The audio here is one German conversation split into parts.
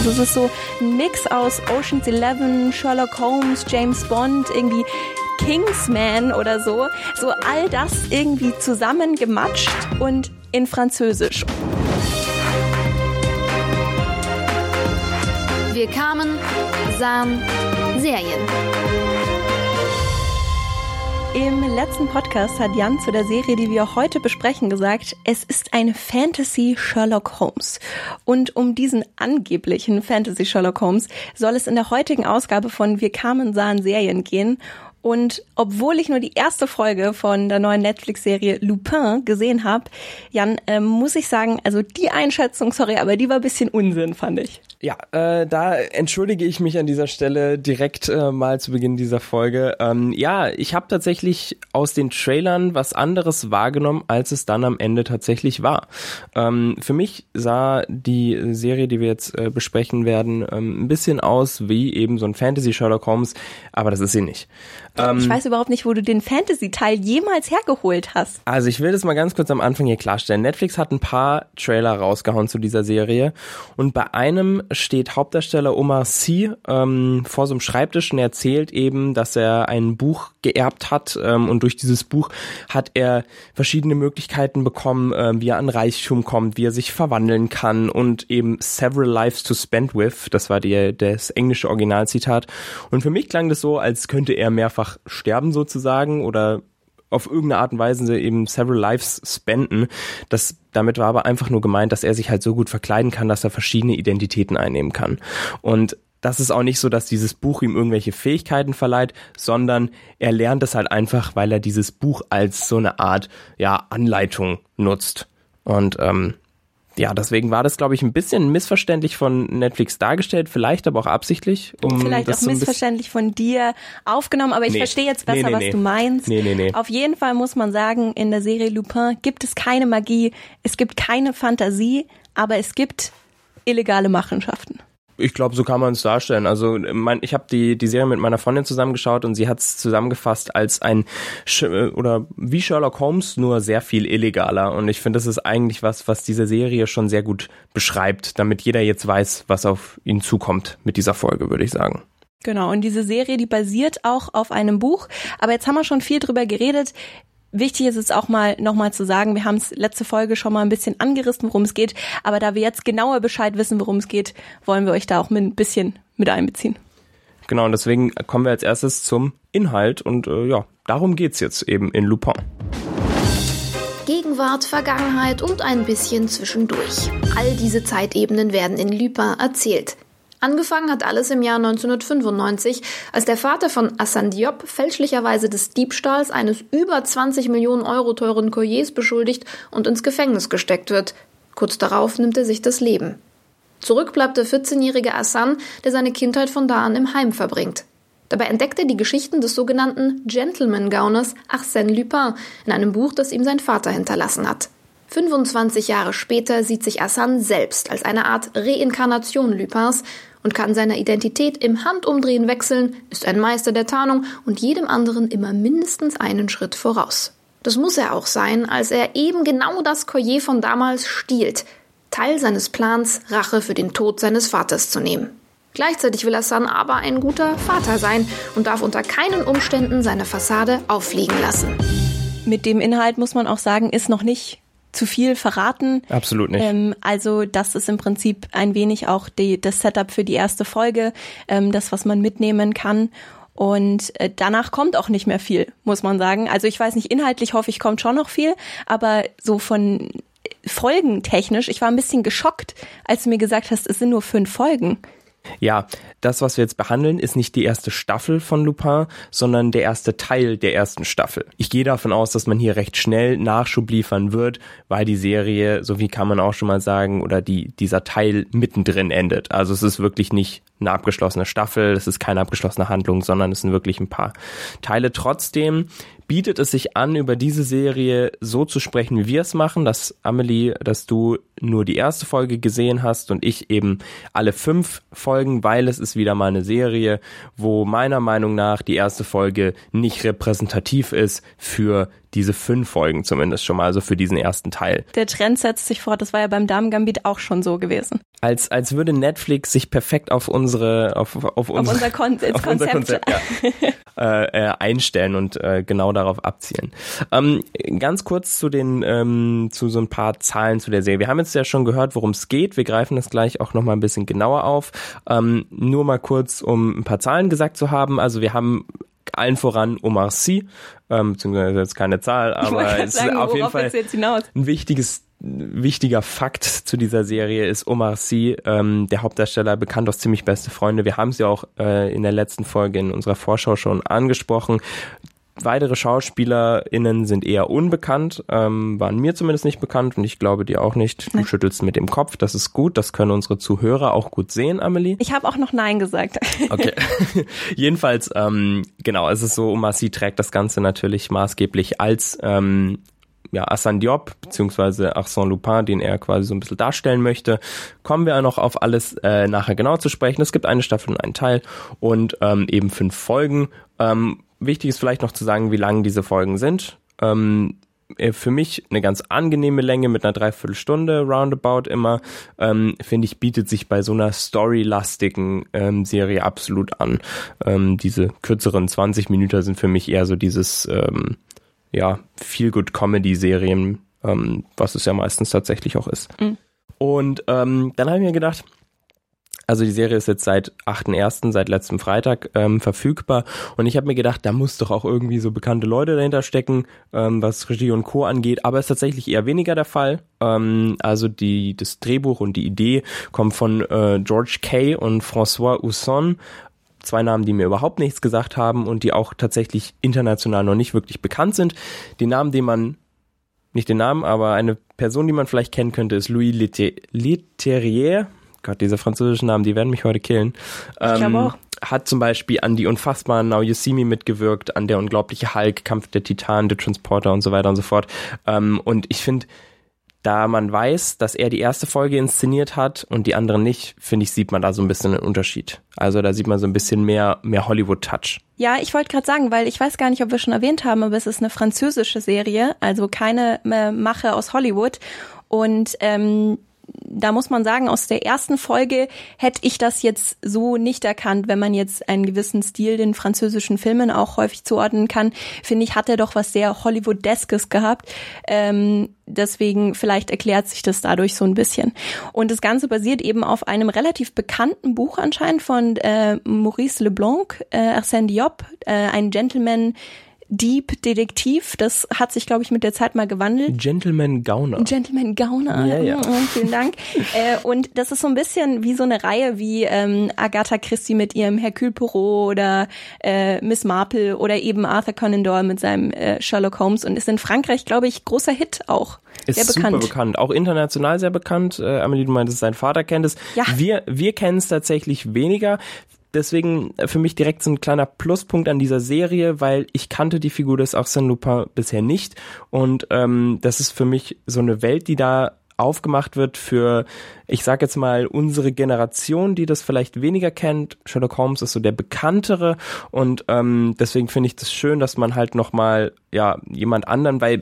Also es ist so ein Mix aus Ocean's Eleven, Sherlock Holmes, James Bond, irgendwie Kingsman oder so. So all das irgendwie zusammengematscht und in Französisch. Wir kamen, sahen Serien. Im letzten Podcast hat Jan zu der Serie, die wir heute besprechen, gesagt, es ist ein Fantasy Sherlock Holmes. Und um diesen angeblichen Fantasy Sherlock Holmes soll es in der heutigen Ausgabe von Wir kamen, sahen Serien gehen. Und obwohl ich nur die erste Folge von der neuen Netflix-Serie Lupin gesehen habe, Jan, äh, muss ich sagen, also die Einschätzung, sorry, aber die war ein bisschen Unsinn, fand ich. Ja, äh, da entschuldige ich mich an dieser Stelle direkt äh, mal zu Beginn dieser Folge. Ähm, ja, ich habe tatsächlich aus den Trailern was anderes wahrgenommen, als es dann am Ende tatsächlich war. Ähm, für mich sah die Serie, die wir jetzt äh, besprechen werden, ähm, ein bisschen aus wie eben so ein Fantasy Sherlock Holmes, aber das ist sie nicht. Ähm, ich weiß überhaupt nicht, wo du den Fantasy-Teil jemals hergeholt hast. Also ich will das mal ganz kurz am Anfang hier klarstellen. Netflix hat ein paar Trailer rausgehauen zu dieser Serie und bei einem steht Hauptdarsteller Omar Sy ähm, vor so einem Schreibtisch und er erzählt eben, dass er ein Buch geerbt hat ähm, und durch dieses Buch hat er verschiedene Möglichkeiten bekommen, äh, wie er an Reichtum kommt, wie er sich verwandeln kann und eben several lives to spend with, das war die, das englische Originalzitat und für mich klang das so, als könnte er mehrfach sterben sozusagen oder auf irgendeine Art und Weise eben several lives spenden. Das, damit war aber einfach nur gemeint, dass er sich halt so gut verkleiden kann, dass er verschiedene Identitäten einnehmen kann. Und das ist auch nicht so, dass dieses Buch ihm irgendwelche Fähigkeiten verleiht, sondern er lernt es halt einfach, weil er dieses Buch als so eine Art ja Anleitung nutzt. Und ähm, ja, deswegen war das, glaube ich, ein bisschen missverständlich von Netflix dargestellt, vielleicht aber auch absichtlich. Um vielleicht auch so missverständlich von dir aufgenommen, aber ich nee. verstehe jetzt besser, nee, nee, was du meinst. Nee, nee, nee. Auf jeden Fall muss man sagen, in der Serie Lupin gibt es keine Magie, es gibt keine Fantasie, aber es gibt illegale Machenschaften. Ich glaube, so kann man es darstellen. Also mein, ich habe die die Serie mit meiner Freundin zusammengeschaut und sie hat es zusammengefasst als ein oder wie Sherlock Holmes nur sehr viel illegaler. Und ich finde, das ist eigentlich was, was diese Serie schon sehr gut beschreibt, damit jeder jetzt weiß, was auf ihn zukommt mit dieser Folge, würde ich sagen. Genau, und diese Serie, die basiert auch auf einem Buch. Aber jetzt haben wir schon viel drüber geredet. Wichtig ist es auch mal nochmal zu sagen, wir haben es letzte Folge schon mal ein bisschen angerissen, worum es geht, aber da wir jetzt genauer Bescheid wissen, worum es geht, wollen wir euch da auch mit ein bisschen mit einbeziehen. Genau, und deswegen kommen wir als erstes zum Inhalt und äh, ja, darum geht's jetzt eben in Lupin. Gegenwart, Vergangenheit und ein bisschen zwischendurch. All diese Zeitebenen werden in Lupin erzählt. Angefangen hat alles im Jahr 1995, als der Vater von Hassan Diop fälschlicherweise des Diebstahls eines über 20 Millionen Euro teuren Colliers beschuldigt und ins Gefängnis gesteckt wird. Kurz darauf nimmt er sich das Leben. Zurück bleibt der 14-jährige Hassan, der seine Kindheit von da an im Heim verbringt. Dabei entdeckt er die Geschichten des sogenannten Gentleman-Gauners Arsène Lupin in einem Buch, das ihm sein Vater hinterlassen hat. 25 Jahre später sieht sich Hassan selbst als eine Art Reinkarnation Lupins und kann seiner Identität im Handumdrehen wechseln, ist ein Meister der Tarnung und jedem anderen immer mindestens einen Schritt voraus. Das muss er auch sein, als er eben genau das Collier von damals stiehlt, Teil seines Plans, Rache für den Tod seines Vaters zu nehmen. Gleichzeitig will Hassan aber ein guter Vater sein und darf unter keinen Umständen seine Fassade auffliegen lassen. Mit dem Inhalt muss man auch sagen, ist noch nicht zu viel verraten. Absolut nicht. Ähm, also das ist im Prinzip ein wenig auch die, das Setup für die erste Folge, ähm, das, was man mitnehmen kann. Und äh, danach kommt auch nicht mehr viel, muss man sagen. Also ich weiß nicht, inhaltlich hoffe ich, kommt schon noch viel, aber so von Folgentechnisch, ich war ein bisschen geschockt, als du mir gesagt hast, es sind nur fünf Folgen. Ja, das, was wir jetzt behandeln, ist nicht die erste Staffel von Lupin, sondern der erste Teil der ersten Staffel. Ich gehe davon aus, dass man hier recht schnell Nachschub liefern wird, weil die Serie, so wie kann man auch schon mal sagen, oder die, dieser Teil mittendrin endet. Also es ist wirklich nicht eine abgeschlossene Staffel, es ist keine abgeschlossene Handlung, sondern es sind wirklich ein paar Teile. Trotzdem bietet es sich an, über diese Serie so zu sprechen, wie wir es machen, dass Amelie, dass du nur die erste Folge gesehen hast und ich eben alle fünf Folgen, weil es ist wieder mal eine Serie, wo meiner Meinung nach die erste Folge nicht repräsentativ ist für diese fünf Folgen zumindest schon mal, also für diesen ersten Teil. Der Trend setzt sich fort, das war ja beim Damen-Gambit auch schon so gewesen. Als, als würde Netflix sich perfekt auf unsere, auf, auf, unsere, auf unser, Kon auf unser Konzept, Konzept ja, äh, äh, einstellen und äh, genau darauf abzielen. Ähm, ganz kurz zu den, ähm, zu so ein paar Zahlen zu der Serie. Wir haben jetzt ja schon gehört, worum es geht. Wir greifen das gleich auch nochmal ein bisschen genauer auf. Ähm, nur mal kurz, um ein paar Zahlen gesagt zu haben. Also wir haben allen voran Omar Sy, ähm, beziehungsweise jetzt keine Zahl, aber es ist auf jeden Fall ein wichtiges wichtiger Fakt zu dieser Serie ist Omar Sy, ähm, der Hauptdarsteller, bekannt aus ziemlich beste Freunde. Wir haben sie auch äh, in der letzten Folge in unserer Vorschau schon angesprochen. Weitere SchauspielerInnen sind eher unbekannt, ähm, waren mir zumindest nicht bekannt und ich glaube dir auch nicht. Du Nein. schüttelst mit dem Kopf, das ist gut, das können unsere Zuhörer auch gut sehen, Amelie. Ich habe auch noch Nein gesagt. Okay. Jedenfalls, ähm, genau, es ist so, Omasi trägt das Ganze natürlich maßgeblich als ähm, ja, Assan Diop beziehungsweise Arsène Lupin, den er quasi so ein bisschen darstellen möchte. Kommen wir noch auf alles äh, nachher genau zu sprechen. Es gibt eine Staffel und einen Teil und ähm, eben fünf Folgen. Ähm, wichtig ist vielleicht noch zu sagen, wie lang diese Folgen sind. Ähm, äh, für mich eine ganz angenehme Länge mit einer Dreiviertelstunde roundabout immer, ähm, finde ich, bietet sich bei so einer storylastigen ähm, Serie absolut an. Ähm, diese kürzeren 20 Minuten sind für mich eher so dieses, ähm, ja, Feel-Good-Comedy-Serien, ähm, was es ja meistens tatsächlich auch ist. Mhm. Und ähm, dann habe ich mir gedacht, also die Serie ist jetzt seit 8.1., seit letztem Freitag ähm, verfügbar. Und ich habe mir gedacht, da muss doch auch irgendwie so bekannte Leute dahinter stecken, ähm, was Regie und Co. angeht. Aber ist tatsächlich eher weniger der Fall. Ähm, also die, das Drehbuch und die Idee kommt von äh, George Kay und François Usson zwei Namen, die mir überhaupt nichts gesagt haben und die auch tatsächlich international noch nicht wirklich bekannt sind. Die Namen, die man, nicht den Namen, aber eine Person, die man vielleicht kennen könnte, ist Louis Leterrier. Gott, diese französischen Namen, die werden mich heute killen. Ich ähm, auch. Hat zum Beispiel an die unfassbaren Now You See Me mitgewirkt, an der unglaubliche Hulk, Kampf der Titanen, The Transporter und so weiter und so fort. Ähm, und ich finde, da man weiß, dass er die erste Folge inszeniert hat und die anderen nicht, finde ich, sieht man da so ein bisschen einen Unterschied. Also da sieht man so ein bisschen mehr, mehr Hollywood-Touch. Ja, ich wollte gerade sagen, weil ich weiß gar nicht, ob wir schon erwähnt haben, aber es ist eine französische Serie, also keine äh, Mache aus Hollywood. Und ähm, da muss man sagen, aus der ersten Folge hätte ich das jetzt so nicht erkannt, wenn man jetzt einen gewissen Stil den französischen Filmen auch häufig zuordnen kann. Finde ich, hat er doch was sehr Hollywood-deskes gehabt. Ähm, deswegen vielleicht erklärt sich das dadurch so ein bisschen. Und das Ganze basiert eben auf einem relativ bekannten Buch anscheinend von äh, Maurice Leblanc, äh, Arsène Diop, äh, ein Gentleman, Deep Detektiv. Das hat sich, glaube ich, mit der Zeit mal gewandelt. Gentleman Gauner. Gentleman Gauner. Ja, ja. Oh, vielen Dank. äh, und das ist so ein bisschen wie so eine Reihe wie ähm, Agatha Christie mit ihrem Hercule Poirot oder äh, Miss Marple oder eben Arthur Conan Doyle mit seinem äh, Sherlock Holmes und ist in Frankreich, glaube ich, großer Hit auch. Ist sehr bekannt. super bekannt, auch international sehr bekannt. Äh, Amelie, du meintest, sein Vater kennt es. Ja. Wir, wir kennen es tatsächlich weniger deswegen für mich direkt so ein kleiner Pluspunkt an dieser Serie, weil ich kannte die Figur des Arsène Lupin bisher nicht. Und ähm, das ist für mich so eine Welt, die da aufgemacht wird für, ich sag jetzt mal, unsere Generation, die das vielleicht weniger kennt. Sherlock Holmes ist so der bekanntere und ähm, deswegen finde ich das schön, dass man halt nochmal, ja, jemand anderen, weil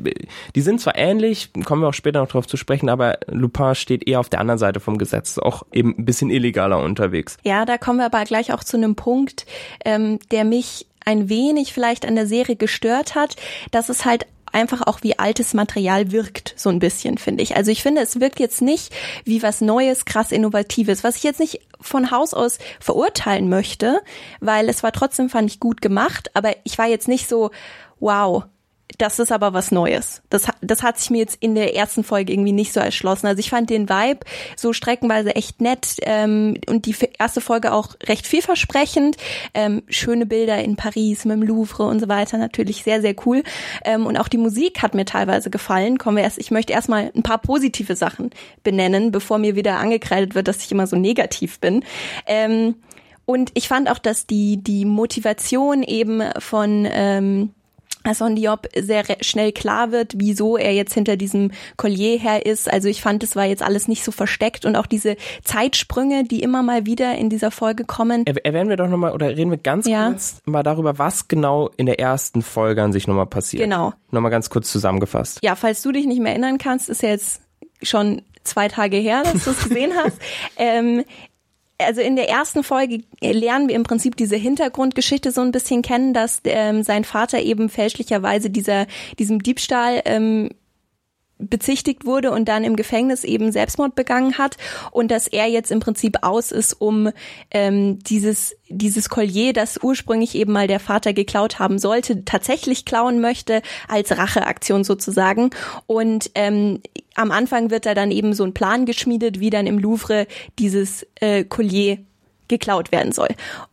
die sind zwar ähnlich, kommen wir auch später noch drauf zu sprechen, aber Lupin steht eher auf der anderen Seite vom Gesetz, auch eben ein bisschen illegaler unterwegs. Ja, da kommen wir aber gleich auch zu einem Punkt, ähm, der mich ein wenig vielleicht an der Serie gestört hat, dass es halt einfach auch wie altes Material wirkt, so ein bisschen, finde ich. Also ich finde, es wirkt jetzt nicht wie was Neues, krass Innovatives, was ich jetzt nicht von Haus aus verurteilen möchte, weil es war trotzdem, fand ich, gut gemacht, aber ich war jetzt nicht so, wow, das ist aber was Neues. Das, das hat sich mir jetzt in der ersten Folge irgendwie nicht so erschlossen. Also ich fand den Vibe so streckenweise echt nett ähm, und die erste Folge auch recht vielversprechend. Ähm, schöne Bilder in Paris mit dem Louvre und so weiter, natürlich sehr, sehr cool. Ähm, und auch die Musik hat mir teilweise gefallen. Kommen wir erst, ich möchte erstmal ein paar positive Sachen benennen, bevor mir wieder angekreidet wird, dass ich immer so negativ bin. Ähm, und ich fand auch, dass die, die Motivation eben von ähm, Hassan Diop sehr schnell klar wird, wieso er jetzt hinter diesem Collier her ist. Also ich fand, es war jetzt alles nicht so versteckt und auch diese Zeitsprünge, die immer mal wieder in dieser Folge kommen. Erwähnen wir doch nochmal oder reden wir ganz ja. kurz mal darüber, was genau in der ersten Folge an sich nochmal passiert. Genau. Nochmal ganz kurz zusammengefasst. Ja, falls du dich nicht mehr erinnern kannst, ist ja jetzt schon zwei Tage her, dass du es gesehen hast. ähm, also in der ersten Folge lernen wir im Prinzip diese Hintergrundgeschichte so ein bisschen kennen, dass ähm, sein Vater eben fälschlicherweise dieser diesem Diebstahl ähm, bezichtigt wurde und dann im Gefängnis eben Selbstmord begangen hat und dass er jetzt im Prinzip aus ist, um ähm, dieses dieses Collier, das ursprünglich eben mal der Vater geklaut haben sollte, tatsächlich klauen möchte als Racheaktion sozusagen. Und ähm, am Anfang wird da dann eben so ein Plan geschmiedet, wie dann im Louvre dieses äh, Collier geklaut werden soll.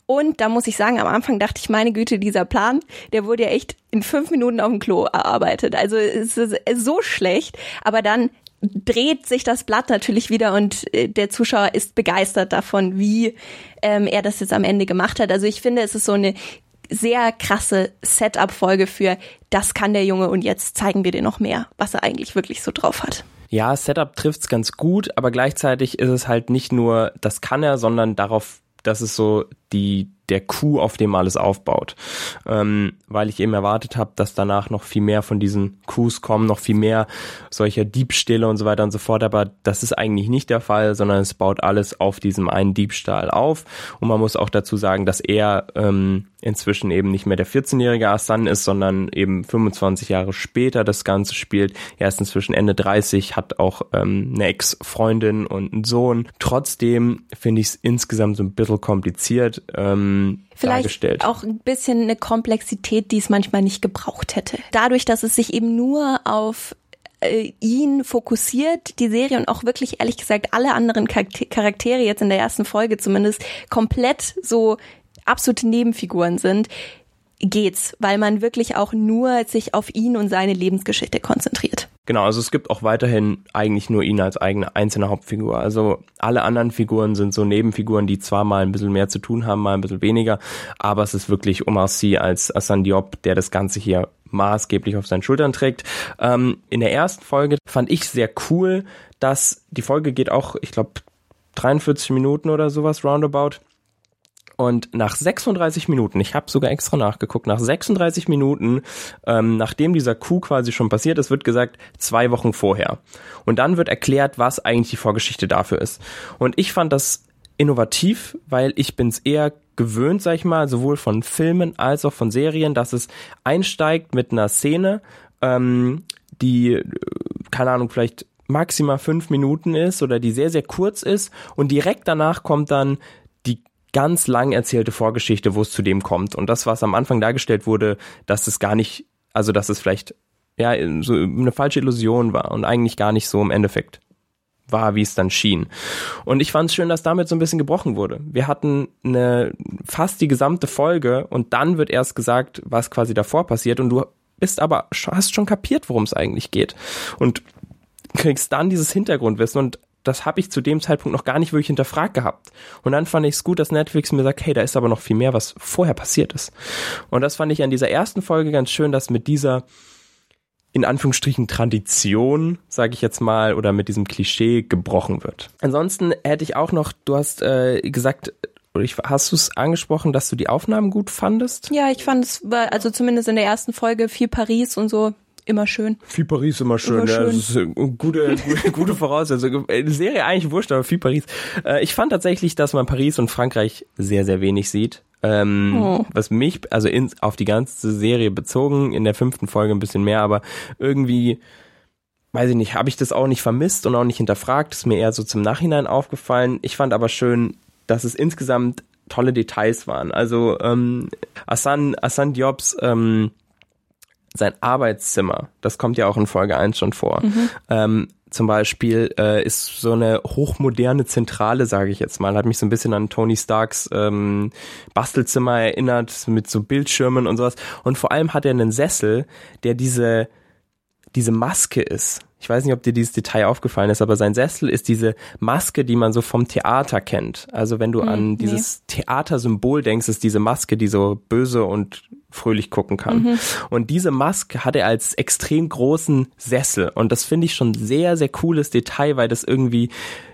Und da muss ich sagen, am Anfang dachte ich, meine Güte, dieser Plan, der wurde ja echt in fünf Minuten auf dem Klo erarbeitet. Also es ist so schlecht, aber dann dreht sich das Blatt natürlich wieder und äh, der Zuschauer ist begeistert davon, wie ähm, er das jetzt am Ende gemacht hat. Also ich finde, es ist so eine sehr krasse Setup-Folge für das kann der Junge und jetzt zeigen wir dir noch mehr, was er eigentlich wirklich so drauf hat. Ja, Setup trifft's ganz gut, aber gleichzeitig ist es halt nicht nur, das kann er, sondern darauf das ist so die der Coup, auf dem alles aufbaut. Ähm, weil ich eben erwartet habe, dass danach noch viel mehr von diesen Coups kommen, noch viel mehr solcher Diebstähle und so weiter und so fort. Aber das ist eigentlich nicht der Fall, sondern es baut alles auf diesem einen Diebstahl auf. Und man muss auch dazu sagen, dass er ähm, inzwischen eben nicht mehr der 14-jährige Asan ist, sondern eben 25 Jahre später das Ganze spielt. Er ist inzwischen Ende 30, hat auch ähm, eine Ex-Freundin und einen Sohn. Trotzdem finde ich es insgesamt so ein bisschen kompliziert. Ähm, Vielleicht dargestellt. auch ein bisschen eine Komplexität, die es manchmal nicht gebraucht hätte. Dadurch, dass es sich eben nur auf äh, ihn fokussiert, die Serie und auch wirklich ehrlich gesagt alle anderen Charaktere jetzt in der ersten Folge zumindest komplett so absolute Nebenfiguren sind, geht's, weil man wirklich auch nur sich auf ihn und seine Lebensgeschichte konzentriert. Genau, also es gibt auch weiterhin eigentlich nur ihn als eigene einzelne Hauptfigur. Also alle anderen Figuren sind so Nebenfiguren, die zwar mal ein bisschen mehr zu tun haben, mal ein bisschen weniger, aber es ist wirklich Omar Sy als Hassan Diop, der das Ganze hier maßgeblich auf seinen Schultern trägt. Ähm, in der ersten Folge fand ich sehr cool, dass die Folge geht auch, ich glaube, 43 Minuten oder sowas roundabout. Und nach 36 Minuten, ich habe sogar extra nachgeguckt, nach 36 Minuten, ähm, nachdem dieser Coup quasi schon passiert ist, wird gesagt, zwei Wochen vorher. Und dann wird erklärt, was eigentlich die Vorgeschichte dafür ist. Und ich fand das innovativ, weil ich bin es eher gewöhnt, sag ich mal, sowohl von Filmen als auch von Serien, dass es einsteigt mit einer Szene, ähm, die, äh, keine Ahnung, vielleicht maximal fünf Minuten ist oder die sehr, sehr kurz ist und direkt danach kommt dann ganz lang erzählte Vorgeschichte, wo es zu dem kommt. Und das, was am Anfang dargestellt wurde, dass es gar nicht, also dass es vielleicht ja so eine falsche Illusion war und eigentlich gar nicht so im Endeffekt war, wie es dann schien. Und ich fand es schön, dass damit so ein bisschen gebrochen wurde. Wir hatten eine fast die gesamte Folge und dann wird erst gesagt, was quasi davor passiert und du bist aber hast schon kapiert, worum es eigentlich geht und kriegst dann dieses Hintergrundwissen und das habe ich zu dem Zeitpunkt noch gar nicht wirklich hinterfragt gehabt. Und dann fand ich es gut, dass Netflix mir sagt, hey, da ist aber noch viel mehr, was vorher passiert ist. Und das fand ich an dieser ersten Folge ganz schön, dass mit dieser in Anführungsstrichen Tradition, sage ich jetzt mal, oder mit diesem Klischee gebrochen wird. Ansonsten hätte ich auch noch, du hast äh, gesagt, hast du es angesprochen, dass du die Aufnahmen gut fandest? Ja, ich fand es, also zumindest in der ersten Folge viel Paris und so immer schön. Viel Paris immer schön, immer ja. Schön. Das ist eine gute, gute, gute Voraussetzung. Die Serie eigentlich wurscht, aber viel Paris. Äh, ich fand tatsächlich, dass man Paris und Frankreich sehr, sehr wenig sieht. Ähm, oh. Was mich, also in, auf die ganze Serie bezogen, in der fünften Folge ein bisschen mehr, aber irgendwie, weiß ich nicht, habe ich das auch nicht vermisst und auch nicht hinterfragt. Ist mir eher so zum Nachhinein aufgefallen. Ich fand aber schön, dass es insgesamt tolle Details waren. Also ähm, Assan, Assan Diobs ähm, sein Arbeitszimmer, das kommt ja auch in Folge 1 schon vor. Mhm. Ähm, zum Beispiel äh, ist so eine hochmoderne Zentrale, sage ich jetzt mal, hat mich so ein bisschen an Tony Starks ähm, Bastelzimmer erinnert, mit so Bildschirmen und sowas. Und vor allem hat er einen Sessel, der diese, diese Maske ist. Ich weiß nicht, ob dir dieses Detail aufgefallen ist, aber sein Sessel ist diese Maske, die man so vom Theater kennt. Also wenn du hm, an dieses nee. Theatersymbol denkst, ist diese Maske, die so böse und fröhlich gucken kann. Mhm. Und diese Maske hat er als extrem großen Sessel. Und das finde ich schon sehr, sehr cooles Detail, weil das irgendwie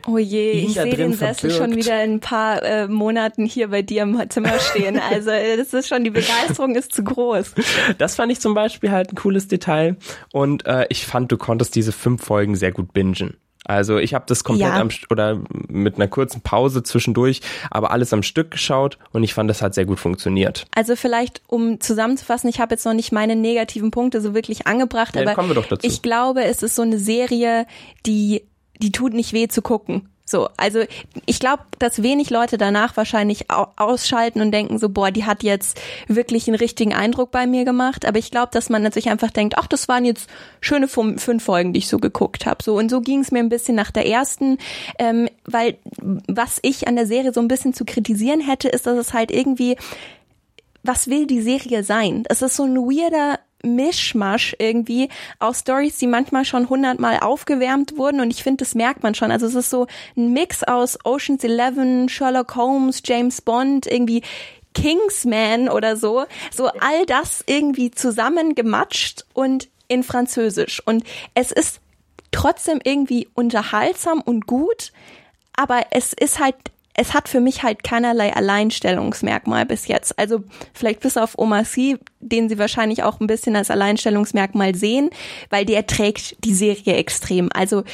Oh je, ich sehe den Sessel verbirgt. schon wieder in ein paar äh, Monaten hier bei dir im Zimmer stehen. Also das ist schon, die Begeisterung ist zu groß. Das fand ich zum Beispiel halt ein cooles Detail. Und äh, ich fand, du konntest diese fünf Folgen sehr gut bingen. Also ich habe das komplett ja. am oder mit einer kurzen Pause zwischendurch, aber alles am Stück geschaut und ich fand, das hat sehr gut funktioniert. Also vielleicht, um zusammenzufassen, ich habe jetzt noch nicht meine negativen Punkte so wirklich angebracht, ja, aber ich glaube, es ist so eine Serie, die die tut nicht weh zu gucken. So, also ich glaube, dass wenig Leute danach wahrscheinlich ausschalten und denken so, boah, die hat jetzt wirklich einen richtigen Eindruck bei mir gemacht. Aber ich glaube, dass man sich einfach denkt, ach, das waren jetzt schöne fünf Folgen, die ich so geguckt habe. So und so ging es mir ein bisschen nach der ersten, ähm, weil was ich an der Serie so ein bisschen zu kritisieren hätte, ist, dass es halt irgendwie was will die Serie sein? Es ist so ein weirder Mischmasch irgendwie aus Stories, die manchmal schon hundertmal aufgewärmt wurden und ich finde, das merkt man schon. Also es ist so ein Mix aus Ocean's Eleven, Sherlock Holmes, James Bond, irgendwie Kingsman oder so. So all das irgendwie zusammengematscht und in Französisch. Und es ist trotzdem irgendwie unterhaltsam und gut, aber es ist halt es hat für mich halt keinerlei Alleinstellungsmerkmal bis jetzt. Also vielleicht bis auf Oma C, den sie wahrscheinlich auch ein bisschen als Alleinstellungsmerkmal sehen, weil der trägt die Serie extrem. Also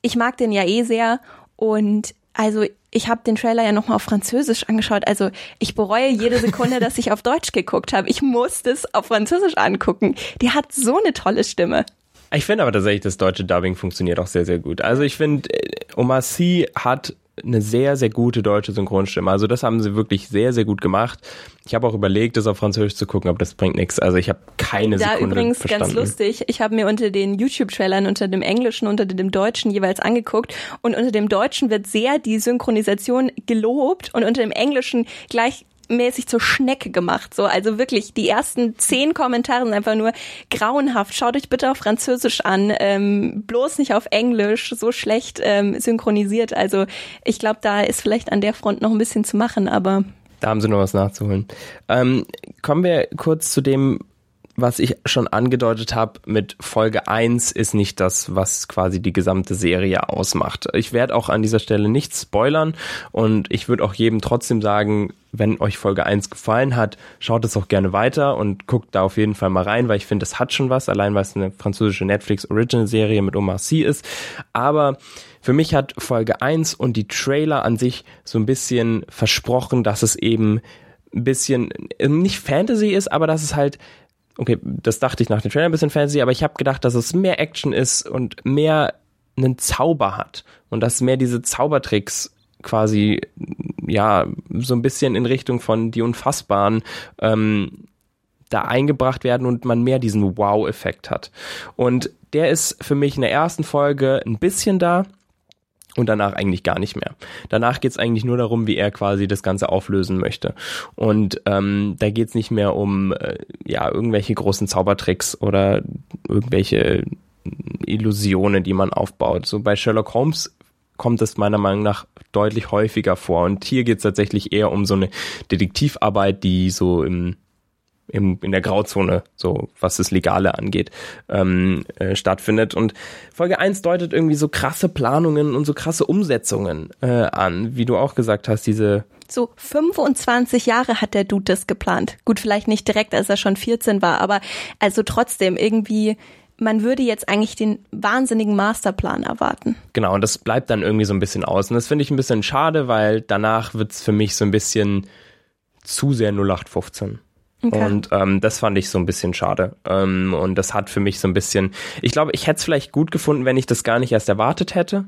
ich mag den ja eh sehr und also ich habe den Trailer ja nochmal auf Französisch angeschaut. Also ich bereue jede Sekunde, dass ich auf Deutsch geguckt habe. Ich muss das auf Französisch angucken. Die hat so eine tolle Stimme. Ich finde aber tatsächlich, das deutsche Dubbing funktioniert auch sehr, sehr gut. Also ich finde, äh, Omar Sy hat eine sehr, sehr gute deutsche Synchronstimme. Also das haben sie wirklich sehr, sehr gut gemacht. Ich habe auch überlegt, das auf Französisch zu gucken, aber das bringt nichts. Also ich habe keine da Sekunde übrigens verstanden. ganz lustig. Ich habe mir unter den YouTube-Trailern unter dem Englischen, unter dem Deutschen jeweils angeguckt und unter dem Deutschen wird sehr die Synchronisation gelobt und unter dem Englischen gleich mäßig zur Schnecke gemacht. So, also wirklich, die ersten zehn Kommentare sind einfach nur grauenhaft. Schaut euch bitte auf Französisch an, ähm, bloß nicht auf Englisch, so schlecht ähm, synchronisiert. Also ich glaube, da ist vielleicht an der Front noch ein bisschen zu machen, aber. Da haben sie noch was nachzuholen. Ähm, kommen wir kurz zu dem, was ich schon angedeutet habe mit Folge 1 ist nicht das, was quasi die gesamte Serie ausmacht. Ich werde auch an dieser Stelle nichts spoilern und ich würde auch jedem trotzdem sagen, wenn euch Folge 1 gefallen hat, schaut es auch gerne weiter und guckt da auf jeden Fall mal rein, weil ich finde, es hat schon was, allein weil es eine französische Netflix Original Serie mit Omar Sy ist. Aber für mich hat Folge 1 und die Trailer an sich so ein bisschen versprochen, dass es eben ein bisschen nicht Fantasy ist, aber dass es halt okay, das dachte ich nach dem Trailer ein bisschen fancy, aber ich habe gedacht, dass es mehr Action ist und mehr einen Zauber hat und dass mehr diese Zaubertricks quasi ja so ein bisschen in Richtung von die Unfassbaren ähm, da eingebracht werden und man mehr diesen Wow-Effekt hat. Und der ist für mich in der ersten Folge ein bisschen da und danach eigentlich gar nicht mehr. Danach geht's eigentlich nur darum, wie er quasi das Ganze auflösen möchte. Und ähm, da geht's nicht mehr um äh, ja irgendwelche großen Zaubertricks oder irgendwelche Illusionen, die man aufbaut. So bei Sherlock Holmes kommt es meiner Meinung nach deutlich häufiger vor. Und hier geht's tatsächlich eher um so eine Detektivarbeit, die so im im, in der Grauzone, so was das Legale angeht, ähm, äh, stattfindet. Und Folge 1 deutet irgendwie so krasse Planungen und so krasse Umsetzungen äh, an, wie du auch gesagt hast, diese so 25 Jahre hat der Dude das geplant. Gut, vielleicht nicht direkt, als er schon 14 war, aber also trotzdem irgendwie man würde jetzt eigentlich den wahnsinnigen Masterplan erwarten. Genau, und das bleibt dann irgendwie so ein bisschen aus. Und das finde ich ein bisschen schade, weil danach wird's für mich so ein bisschen zu sehr 0815. Okay. Und ähm, das fand ich so ein bisschen schade. Ähm, und das hat für mich so ein bisschen, ich glaube, ich hätte es vielleicht gut gefunden, wenn ich das gar nicht erst erwartet hätte.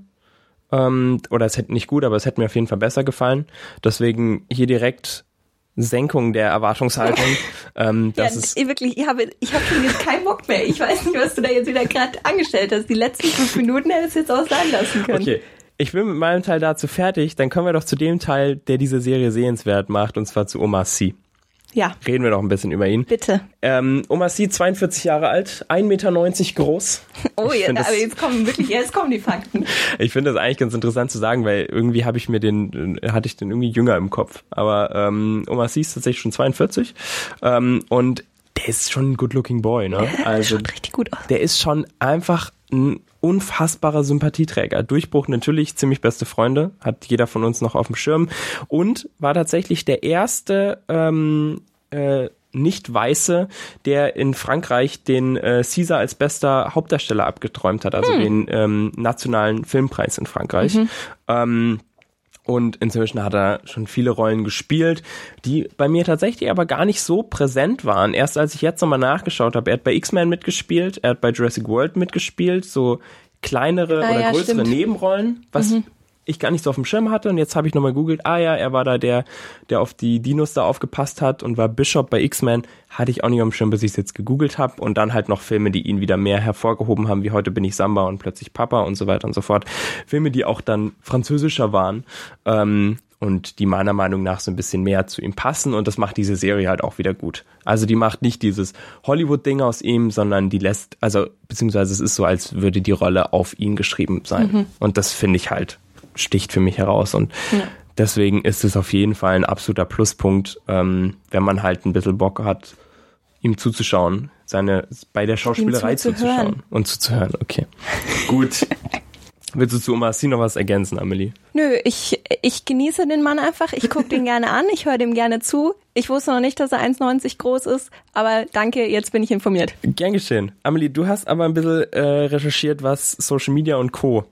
Ähm, oder es hätte nicht gut, aber es hätte mir auf jeden Fall besser gefallen. Deswegen hier direkt Senkung der Erwartungshaltung. ähm, das ja, ist wirklich, ich habe, ich habe schon jetzt keinen Bock mehr. Ich weiß nicht, was du da jetzt wieder gerade angestellt hast. Die letzten fünf Minuten hättest du jetzt auch sein lassen können. Okay. Ich bin mit meinem Teil dazu fertig. Dann kommen wir doch zu dem Teil, der diese Serie sehenswert macht, und zwar zu Oma C. Ja. Reden wir doch ein bisschen über ihn. Bitte. Ähm, Omar Sy, 42 Jahre alt, 1,90 Meter groß. Oh, ja, aber jetzt kommen wirklich, jetzt kommen die Fakten. ich finde das eigentlich ganz interessant zu sagen, weil irgendwie habe ich mir den, hatte ich den irgendwie jünger im Kopf. Aber ähm, Omar Sy ist tatsächlich schon 42 ähm, und der ist schon ein good-looking Boy, ne? Also Schaut richtig gut aus. Der ist schon einfach ein unfassbarer Sympathieträger. Durchbruch natürlich, ziemlich beste Freunde, hat jeder von uns noch auf dem Schirm und war tatsächlich der erste ähm, äh, nicht Weiße, der in Frankreich den äh, Caesar als bester Hauptdarsteller abgeträumt hat, also hm. den ähm, nationalen Filmpreis in Frankreich. Mhm. Ähm, und inzwischen hat er schon viele Rollen gespielt, die bei mir tatsächlich aber gar nicht so präsent waren. Erst als ich jetzt nochmal nachgeschaut habe, er hat bei X-Men mitgespielt, er hat bei Jurassic World mitgespielt, so kleinere ah, oder ja, größere stimmt. Nebenrollen, was mhm ich gar nicht so auf dem Schirm hatte und jetzt habe ich nochmal googelt, ah ja, er war da der, der auf die Dinos da aufgepasst hat und war Bishop bei X-Men, hatte ich auch nicht auf dem Schirm, bis ich es jetzt gegoogelt habe und dann halt noch Filme, die ihn wieder mehr hervorgehoben haben, wie heute bin ich Samba und plötzlich Papa und so weiter und so fort. Filme, die auch dann französischer waren ähm, und die meiner Meinung nach so ein bisschen mehr zu ihm passen und das macht diese Serie halt auch wieder gut. Also die macht nicht dieses Hollywood-Ding aus ihm, sondern die lässt, also beziehungsweise es ist so, als würde die Rolle auf ihn geschrieben sein mhm. und das finde ich halt sticht für mich heraus. Und ja. deswegen ist es auf jeden Fall ein absoluter Pluspunkt, ähm, wenn man halt ein bisschen Bock hat, ihm zuzuschauen, seine bei der Schauspielerei zuzuschauen und zuzuhören. Okay. Gut. Willst du zu Omasi noch was ergänzen, Amelie? Nö, ich, ich genieße den Mann einfach. Ich gucke den gerne an, ich höre dem gerne zu. Ich wusste noch nicht, dass er 1,90 groß ist, aber danke, jetzt bin ich informiert. Gern geschehen. Amelie, du hast aber ein bisschen äh, recherchiert, was Social Media und Co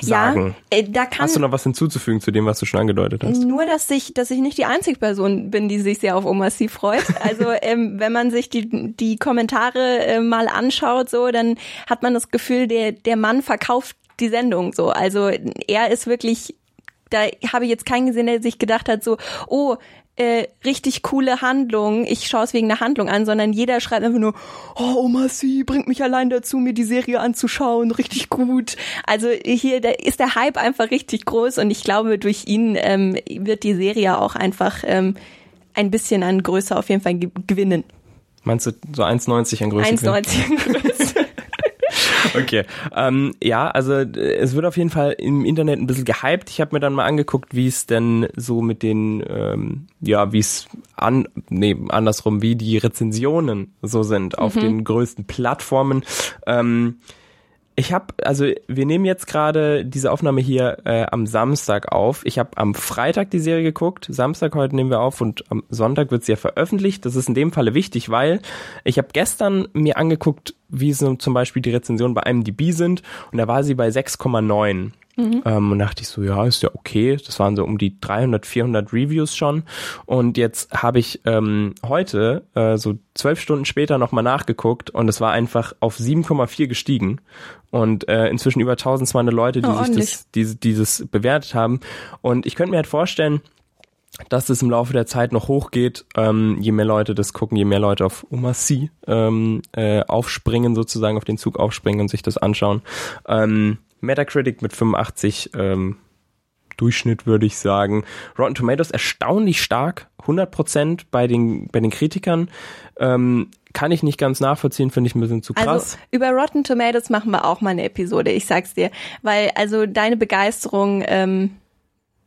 sagen. Ja, äh, da kann hast du noch was hinzuzufügen zu dem, was du schon angedeutet hast? Nur, dass ich, dass ich nicht die einzige Person bin, die sich sehr auf Omasi freut. Also ähm, wenn man sich die, die Kommentare äh, mal anschaut, so, dann hat man das Gefühl, der, der Mann verkauft die Sendung so. Also er ist wirklich da habe ich jetzt keinen gesehen, der sich gedacht hat, so, oh, äh, richtig coole Handlung, ich schaue es wegen der Handlung an, sondern jeder schreibt einfach nur, oh Oma Sie bringt mich allein dazu, mir die Serie anzuschauen, richtig gut. Also hier da ist der Hype einfach richtig groß und ich glaube, durch ihn ähm, wird die Serie auch einfach ähm, ein bisschen an Größe auf jeden Fall gewinnen. Meinst du so 1,90 an Größe? 1,90 an Größe. Okay. Ähm, ja, also es wird auf jeden Fall im Internet ein bisschen gehypt. Ich habe mir dann mal angeguckt, wie es denn so mit den, ähm, ja, wie es an, nee, andersrum, wie die Rezensionen so sind auf mhm. den größten Plattformen. Ähm, ich habe, also wir nehmen jetzt gerade diese Aufnahme hier äh, am Samstag auf. Ich habe am Freitag die Serie geguckt, Samstag heute nehmen wir auf und am Sonntag wird sie ja veröffentlicht. Das ist in dem Falle wichtig, weil ich habe gestern mir angeguckt, wie so zum Beispiel die Rezensionen bei IMDb sind und da war sie bei 6,9. Mhm. Ähm, und dachte ich so, ja, ist ja okay. Das waren so um die 300, 400 Reviews schon. Und jetzt habe ich ähm, heute, äh, so zwölf Stunden später, nochmal nachgeguckt und es war einfach auf 7,4 gestiegen. Und äh, inzwischen über 1200 Leute, die oh, sich das, diese, dieses bewertet haben. Und ich könnte mir halt vorstellen, dass das im Laufe der Zeit noch hochgeht, ähm, je mehr Leute das gucken, je mehr Leute auf Umasi ähm, äh, aufspringen, sozusagen auf den Zug aufspringen und sich das anschauen. Ähm, Metacritic mit 85 ähm, Durchschnitt, würde ich sagen. Rotten Tomatoes erstaunlich stark, 100% bei den, bei den Kritikern. Ähm, kann ich nicht ganz nachvollziehen, finde ich ein bisschen zu also, krass. Also über Rotten Tomatoes machen wir auch mal eine Episode, ich sag's dir. Weil also deine Begeisterung, ähm,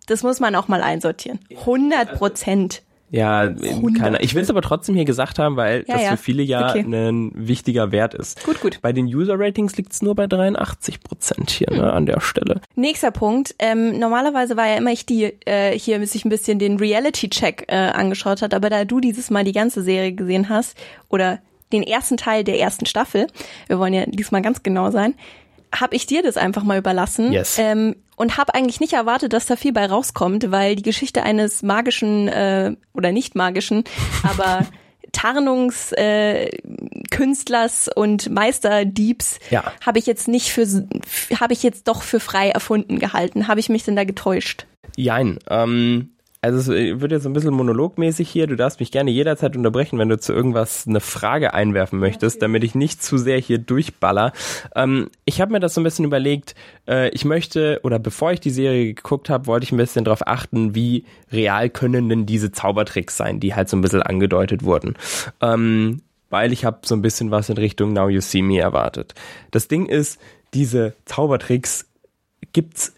das muss man auch mal einsortieren. 100 Prozent. Ja, keiner. Ich will es aber trotzdem hier gesagt haben, weil ja, das ja. für viele ja okay. ein wichtiger Wert ist. Gut, gut. Bei den User-Ratings liegt es nur bei 83 Prozent hier ne, an der Stelle. Nächster Punkt. Ähm, normalerweise war ja immer ich die äh, hier sich ein bisschen den Reality-Check äh, angeschaut hat, aber da du dieses Mal die ganze Serie gesehen hast oder den ersten Teil der ersten Staffel, wir wollen ja diesmal ganz genau sein, habe ich dir das einfach mal überlassen. Yes. Ähm, und habe eigentlich nicht erwartet, dass da viel bei rauskommt, weil die Geschichte eines magischen äh, oder nicht magischen, aber Tarnungskünstlers äh, und Meisterdiebs ja. habe ich jetzt nicht für habe ich jetzt doch für frei erfunden gehalten. Habe ich mich denn da getäuscht? Jein. Ähm, also es wird jetzt ein bisschen monologmäßig hier. Du darfst mich gerne jederzeit unterbrechen, wenn du zu irgendwas eine Frage einwerfen möchtest, damit ich nicht zu sehr hier durchballer. Ähm, ich habe mir das so ein bisschen überlegt. Äh, ich möchte, oder bevor ich die Serie geguckt habe, wollte ich ein bisschen darauf achten, wie real können denn diese Zaubertricks sein, die halt so ein bisschen angedeutet wurden. Ähm, weil ich habe so ein bisschen was in Richtung Now You See Me erwartet. Das Ding ist, diese Zaubertricks gibt's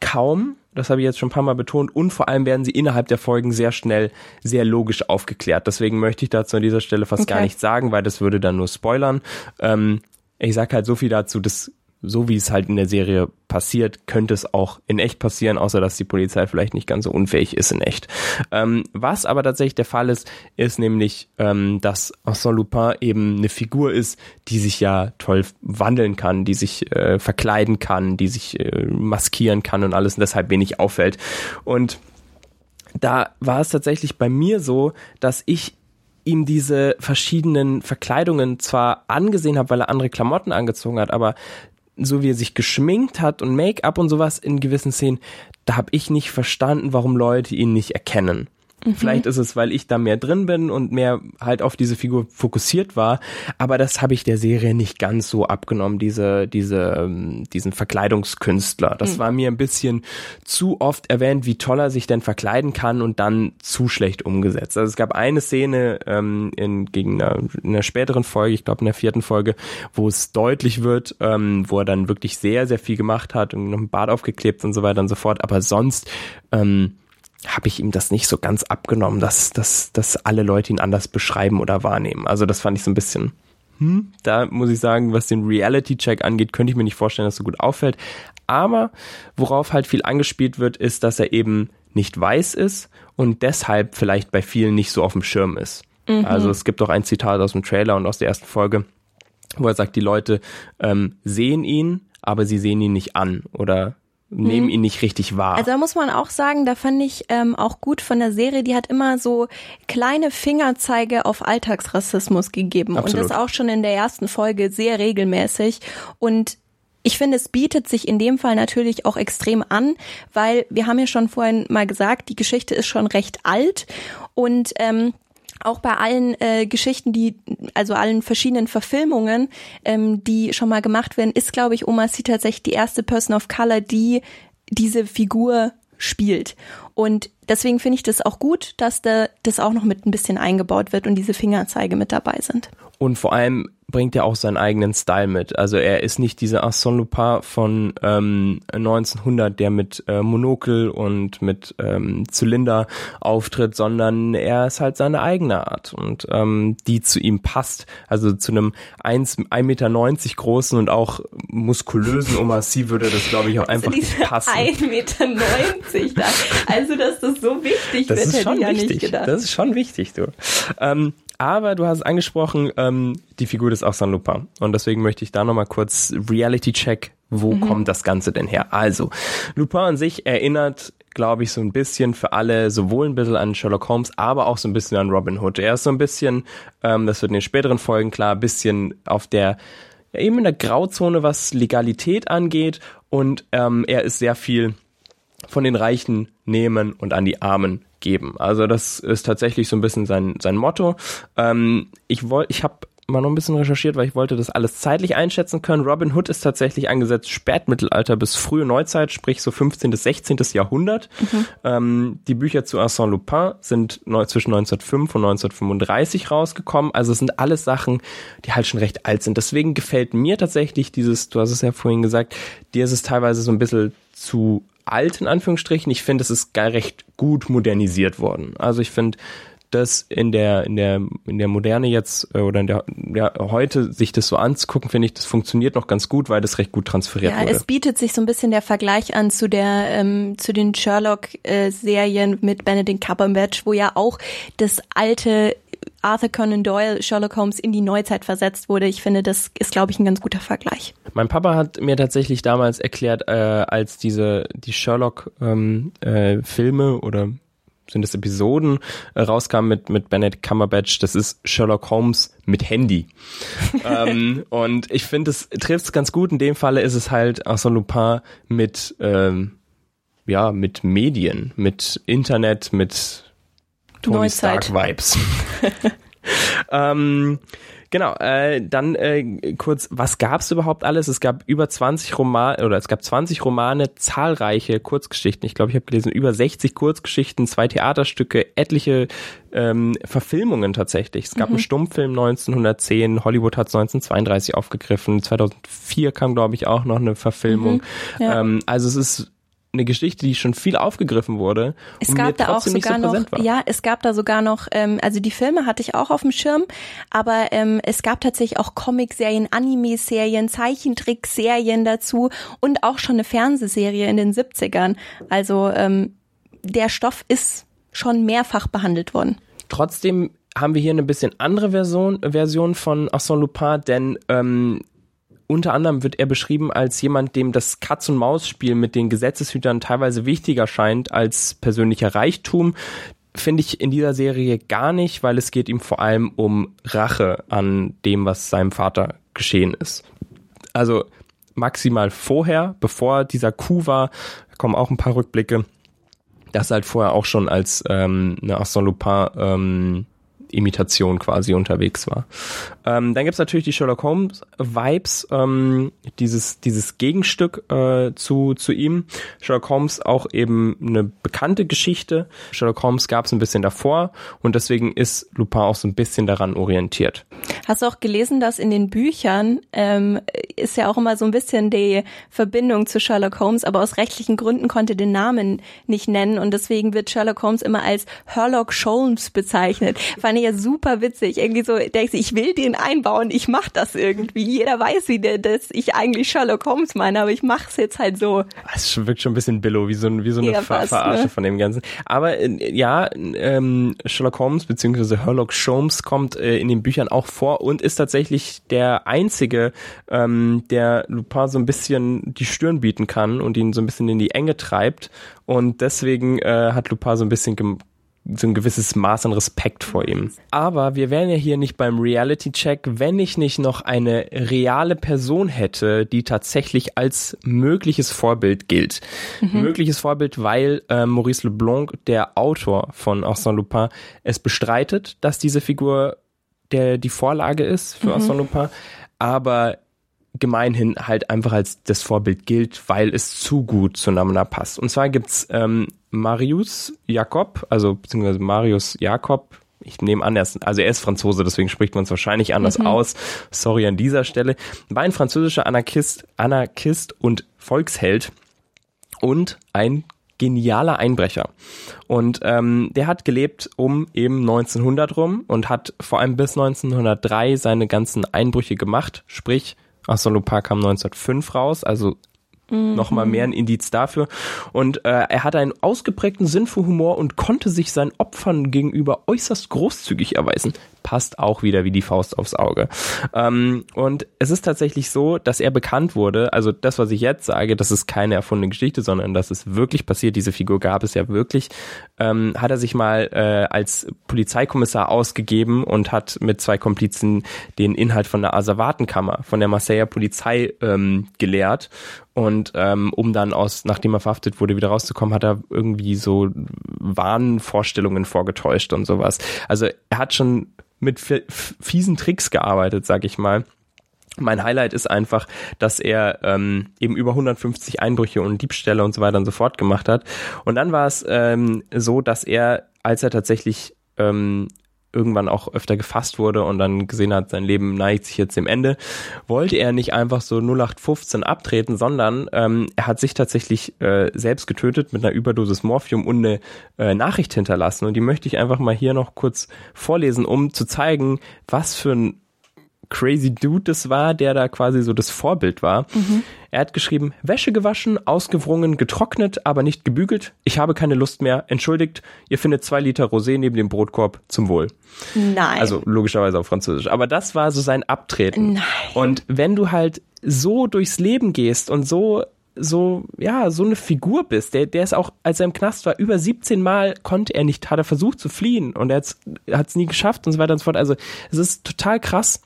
kaum das habe ich jetzt schon ein paar Mal betont. Und vor allem werden sie innerhalb der Folgen sehr schnell, sehr logisch aufgeklärt. Deswegen möchte ich dazu an dieser Stelle fast okay. gar nichts sagen, weil das würde dann nur spoilern. Ähm, ich sage halt so viel dazu, dass so wie es halt in der Serie passiert, könnte es auch in echt passieren, außer dass die Polizei vielleicht nicht ganz so unfähig ist in echt. Ähm, was aber tatsächlich der Fall ist, ist nämlich, ähm, dass Arsène Lupin eben eine Figur ist, die sich ja toll wandeln kann, die sich äh, verkleiden kann, die sich äh, maskieren kann und alles und deshalb wenig auffällt. Und da war es tatsächlich bei mir so, dass ich ihm diese verschiedenen Verkleidungen zwar angesehen habe, weil er andere Klamotten angezogen hat, aber so wie er sich geschminkt hat und Make-up und sowas in gewissen Szenen, da habe ich nicht verstanden, warum Leute ihn nicht erkennen. Mhm. Vielleicht ist es, weil ich da mehr drin bin und mehr halt auf diese Figur fokussiert war, aber das habe ich der Serie nicht ganz so abgenommen, diese, diese, ähm, diesen Verkleidungskünstler. Das mhm. war mir ein bisschen zu oft erwähnt, wie toll er sich denn verkleiden kann und dann zu schlecht umgesetzt. Also es gab eine Szene ähm, in, gegen eine, in einer späteren Folge, ich glaube in der vierten Folge, wo es deutlich wird, ähm, wo er dann wirklich sehr, sehr viel gemacht hat und noch ein Bart aufgeklebt und so weiter und so fort, aber sonst ähm, habe ich ihm das nicht so ganz abgenommen, dass, dass, dass alle Leute ihn anders beschreiben oder wahrnehmen. Also das fand ich so ein bisschen, hm, da muss ich sagen, was den Reality-Check angeht, könnte ich mir nicht vorstellen, dass es so gut auffällt. Aber worauf halt viel angespielt wird, ist, dass er eben nicht weiß ist und deshalb vielleicht bei vielen nicht so auf dem Schirm ist. Mhm. Also es gibt auch ein Zitat aus dem Trailer und aus der ersten Folge, wo er sagt, die Leute ähm, sehen ihn, aber sie sehen ihn nicht an oder nehmen mhm. ihn nicht richtig wahr. Also da muss man auch sagen, da fand ich ähm, auch gut von der Serie, die hat immer so kleine Fingerzeige auf Alltagsrassismus gegeben Absolut. und das auch schon in der ersten Folge sehr regelmäßig und ich finde, es bietet sich in dem Fall natürlich auch extrem an, weil wir haben ja schon vorhin mal gesagt, die Geschichte ist schon recht alt und ähm, auch bei allen äh, Geschichten, die, also allen verschiedenen Verfilmungen, ähm, die schon mal gemacht werden, ist, glaube ich, Oma C tatsächlich die erste Person of Color, die diese Figur spielt. Und deswegen finde ich das auch gut, dass da das auch noch mit ein bisschen eingebaut wird und diese Fingerzeige mit dabei sind. Und vor allem bringt er auch seinen eigenen Style mit. Also er ist nicht dieser Arsène Lupin von ähm, 1900, der mit äh, Monokel und mit ähm, Zylinder auftritt, sondern er ist halt seine eigene Art und ähm, die zu ihm passt. Also zu einem 1,90 Meter großen und auch muskulösen Oma C würde das, glaube ich, auch also einfach nicht passen. 1,90 Meter, da. also dass das so wichtig das wird, ist schon hätte ich ja nicht gedacht. Das ist schon wichtig, du. Ähm, aber du hast angesprochen, ähm, die Figur des Arsène Lupin. Und deswegen möchte ich da nochmal kurz Reality-Check, wo mhm. kommt das Ganze denn her? Also, Lupin an sich erinnert, glaube ich, so ein bisschen für alle sowohl ein bisschen an Sherlock Holmes, aber auch so ein bisschen an Robin Hood. Er ist so ein bisschen, ähm, das wird in den späteren Folgen klar, ein bisschen auf der, ja, eben in der Grauzone, was Legalität angeht. Und ähm, er ist sehr viel von den Reichen nehmen und an die Armen geben. Also das ist tatsächlich so ein bisschen sein, sein Motto. Ähm, ich wollte, ich habe mal noch ein bisschen recherchiert, weil ich wollte das alles zeitlich einschätzen können. Robin Hood ist tatsächlich angesetzt Spätmittelalter bis frühe Neuzeit, sprich so 15. bis 16. Jahrhundert. Mhm. Ähm, die Bücher zu Arsène Lupin sind zwischen 1905 und 1935 rausgekommen. Also es sind alles Sachen, die halt schon recht alt sind. Deswegen gefällt mir tatsächlich dieses, du hast es ja vorhin gesagt, dir ist es teilweise so ein bisschen zu alt in Anführungsstrichen. Ich finde, es ist gar recht gut modernisiert worden. Also ich finde, das in der in der in der Moderne jetzt äh, oder in der ja, heute sich das so anzugucken, finde ich, das funktioniert noch ganz gut, weil das recht gut transferiert ja, wurde. Es bietet sich so ein bisschen der Vergleich an zu der ähm, zu den Sherlock äh, Serien mit Benedict Cumberbatch, wo ja auch das alte Arthur Conan Doyle, Sherlock Holmes in die Neuzeit versetzt wurde. Ich finde, das ist, glaube ich, ein ganz guter Vergleich. Mein Papa hat mir tatsächlich damals erklärt, äh, als diese die Sherlock-Filme ähm, äh, oder sind es Episoden äh, rauskamen mit mit Benedict Cumberbatch, das ist Sherlock Holmes mit Handy. ähm, und ich finde, es trifft es ganz gut. In dem Falle ist es halt Arsène Lupin mit ähm, ja, mit Medien, mit Internet, mit Tony Stark Vibes. ähm, Genau, äh, dann äh, kurz, was gab es überhaupt alles? Es gab über 20 Romane oder es gab 20 Romane, zahlreiche Kurzgeschichten. Ich glaube, ich habe gelesen über 60 Kurzgeschichten, zwei Theaterstücke, etliche ähm, Verfilmungen tatsächlich. Es gab mhm. einen Stummfilm 1910, Hollywood hat es 1932 aufgegriffen, 2004 kam glaube ich auch noch eine Verfilmung. Mhm. Ja. Ähm, also es ist eine Geschichte, die schon viel aufgegriffen wurde. Es gab da auch sogar so noch, ja, es gab da sogar noch, ähm, also die Filme hatte ich auch auf dem Schirm, aber ähm, es gab tatsächlich auch Comicserien, Anime-Serien, Zeichentrickserien dazu und auch schon eine Fernsehserie in den 70ern. Also ähm, der Stoff ist schon mehrfach behandelt worden. Trotzdem haben wir hier eine bisschen andere Version, Version von Arsène Lupin, denn ähm, unter anderem wird er beschrieben als jemand, dem das Katz-und-Maus-Spiel mit den Gesetzeshütern teilweise wichtiger scheint als persönlicher Reichtum. Finde ich in dieser Serie gar nicht, weil es geht ihm vor allem um Rache an dem, was seinem Vater geschehen ist. Also maximal vorher, bevor dieser Coup war, kommen auch ein paar Rückblicke, dass halt vorher auch schon als ähm, eine Arsène Lupin ähm, Imitation quasi unterwegs war. Ähm, dann gibt's natürlich die Sherlock Holmes Vibes, ähm, dieses, dieses Gegenstück äh, zu, zu ihm. Sherlock Holmes auch eben eine bekannte Geschichte. Sherlock Holmes gab's ein bisschen davor und deswegen ist Lupin auch so ein bisschen daran orientiert. Hast du auch gelesen, dass in den Büchern ähm, ist ja auch immer so ein bisschen die Verbindung zu Sherlock Holmes, aber aus rechtlichen Gründen konnte den Namen nicht nennen und deswegen wird Sherlock Holmes immer als Herlock Sholmes bezeichnet. Fand ich ja super witzig. Irgendwie so, denkst du, ich will den einbauen, ich mach das irgendwie. Jeder weiß, wie der, dass ich eigentlich Sherlock Holmes meine, aber ich mach's jetzt halt so. Es wirkt schon ein bisschen Billow, wie so, wie so eine ja, Ver Verarsche ne? von dem Ganzen. Aber äh, ja, ähm, Sherlock Holmes beziehungsweise Herlock Sholmes kommt äh, in den Büchern auch vor und ist tatsächlich der einzige, ähm, der Lupin so ein bisschen die Stirn bieten kann und ihn so ein bisschen in die Enge treibt. Und deswegen äh, hat Lupin so ein bisschen so ein gewisses Maß an Respekt vor ihm. Aber wir wären ja hier nicht beim Reality-Check, wenn ich nicht noch eine reale Person hätte, die tatsächlich als mögliches Vorbild gilt. Mhm. Mögliches Vorbild, weil äh, Maurice Leblanc, der Autor von Arsène Lupin, es bestreitet, dass diese Figur der die Vorlage ist für mhm. Arsène Lupin, aber gemeinhin halt einfach als das Vorbild gilt, weil es zu gut zueinander passt. Und zwar gibt's ähm, Marius Jakob, also beziehungsweise Marius Jakob, ich nehme an, er ist, also er ist Franzose, deswegen spricht man es wahrscheinlich anders mhm. aus. Sorry an dieser Stelle. War ein französischer Anarchist, Anarchist und Volksheld und ein genialer Einbrecher. Und ähm, der hat gelebt um eben 1900 rum und hat vor allem bis 1903 seine ganzen Einbrüche gemacht, sprich Arsène Lupin kam 1905 raus, also Mhm. Nochmal mehr ein Indiz dafür. Und äh, er hatte einen ausgeprägten Sinn für Humor und konnte sich seinen Opfern gegenüber äußerst großzügig erweisen passt auch wieder wie die Faust aufs Auge. Ähm, und es ist tatsächlich so, dass er bekannt wurde, also das, was ich jetzt sage, das ist keine erfundene Geschichte, sondern das ist wirklich passiert, diese Figur gab es ja wirklich, ähm, hat er sich mal äh, als Polizeikommissar ausgegeben und hat mit zwei Komplizen den Inhalt von der Asservatenkammer, von der Marseiller Polizei ähm, gelehrt und ähm, um dann aus, nachdem er verhaftet wurde, wieder rauszukommen, hat er irgendwie so Wahnvorstellungen vorgetäuscht und sowas. Also er hat schon mit fiesen Tricks gearbeitet, sag ich mal. Mein Highlight ist einfach, dass er ähm, eben über 150 Einbrüche und Diebstähle und so weiter und so fort gemacht hat. Und dann war es ähm, so, dass er, als er tatsächlich ähm, irgendwann auch öfter gefasst wurde und dann gesehen hat, sein Leben neigt sich jetzt dem Ende, wollte er nicht einfach so 0815 abtreten, sondern ähm, er hat sich tatsächlich äh, selbst getötet mit einer Überdosis Morphium und eine äh, Nachricht hinterlassen. Und die möchte ich einfach mal hier noch kurz vorlesen, um zu zeigen, was für ein crazy Dude das war, der da quasi so das Vorbild war. Mhm. Er hat geschrieben, Wäsche gewaschen, ausgewrungen, getrocknet, aber nicht gebügelt. Ich habe keine Lust mehr. Entschuldigt, ihr findet zwei Liter Rosé neben dem Brotkorb. Zum Wohl. Nein. Also logischerweise auf Französisch. Aber das war so sein Abtreten. Nein. Und wenn du halt so durchs Leben gehst und so so, ja, so eine Figur bist, der, der ist auch, als er im Knast war, über 17 Mal konnte er nicht, hat er versucht zu fliehen und er hat es nie geschafft und so weiter und so fort. Also es ist total krass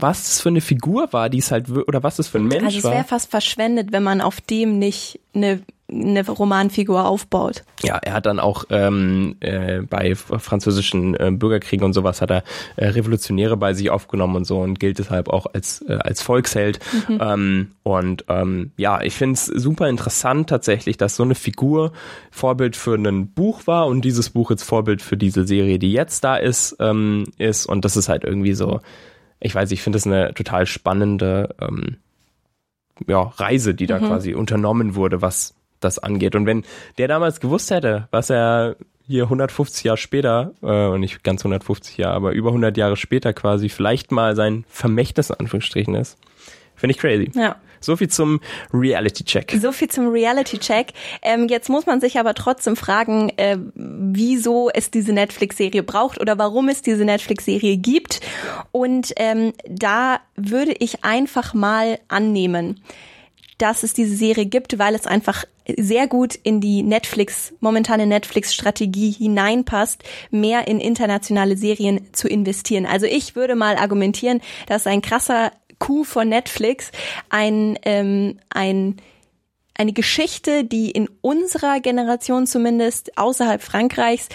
was das für eine Figur war, die es halt, oder was das für ein Mensch war. Also es wäre fast verschwendet, wenn man auf dem nicht eine eine Romanfigur aufbaut. Ja, er hat dann auch ähm, äh, bei französischen äh, Bürgerkriegen und sowas hat er äh, Revolutionäre bei sich aufgenommen und so und gilt deshalb auch als äh, als Volksheld. Mhm. Ähm, und ähm, ja, ich finde es super interessant tatsächlich, dass so eine Figur Vorbild für ein Buch war und dieses Buch jetzt Vorbild für diese Serie, die jetzt da ist, ähm, ist und das ist halt irgendwie so. Ich weiß, ich finde das eine total spannende ähm, ja, Reise, die da mhm. quasi unternommen wurde, was das angeht. Und wenn der damals gewusst hätte, was er hier 150 Jahre später, äh, nicht ganz 150 Jahre, aber über 100 Jahre später quasi vielleicht mal sein Vermächtnis in Anführungsstrichen ist, finde ich crazy. Ja. So viel zum Reality-Check. So viel zum Reality-Check. Ähm, jetzt muss man sich aber trotzdem fragen, äh, wieso es diese Netflix-Serie braucht oder warum es diese Netflix-Serie gibt. Und ähm, da würde ich einfach mal annehmen, dass es diese Serie gibt, weil es einfach sehr gut in die Netflix, momentane Netflix-Strategie hineinpasst, mehr in internationale Serien zu investieren. Also ich würde mal argumentieren, dass ein krasser Coup von Netflix ein, ähm, ein eine Geschichte, die in unserer Generation zumindest außerhalb Frankreichs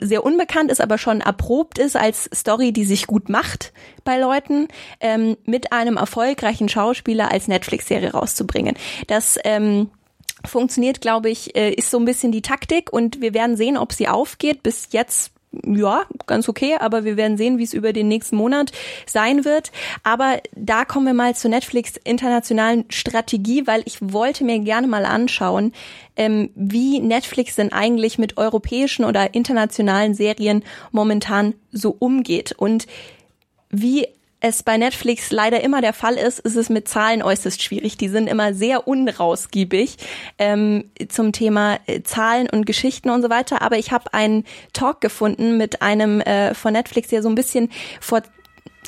sehr unbekannt ist, aber schon erprobt ist als Story, die sich gut macht bei Leuten, ähm, mit einem erfolgreichen Schauspieler als Netflix-Serie rauszubringen. Das ähm, funktioniert, glaube ich, äh, ist so ein bisschen die Taktik und wir werden sehen, ob sie aufgeht. Bis jetzt ja, ganz okay, aber wir werden sehen, wie es über den nächsten Monat sein wird. Aber da kommen wir mal zur Netflix internationalen Strategie, weil ich wollte mir gerne mal anschauen, ähm, wie Netflix denn eigentlich mit europäischen oder internationalen Serien momentan so umgeht und wie es bei Netflix leider immer der Fall ist, ist es mit Zahlen äußerst schwierig. Die sind immer sehr unrausgiebig ähm, zum Thema äh, Zahlen und Geschichten und so weiter. Aber ich habe einen Talk gefunden mit einem äh, von Netflix, der so ein bisschen vor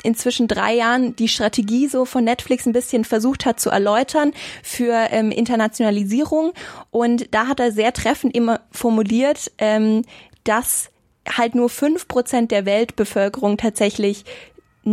inzwischen drei Jahren die Strategie so von Netflix ein bisschen versucht hat zu erläutern für ähm, Internationalisierung. Und da hat er sehr treffend immer formuliert, ähm, dass halt nur fünf Prozent der Weltbevölkerung tatsächlich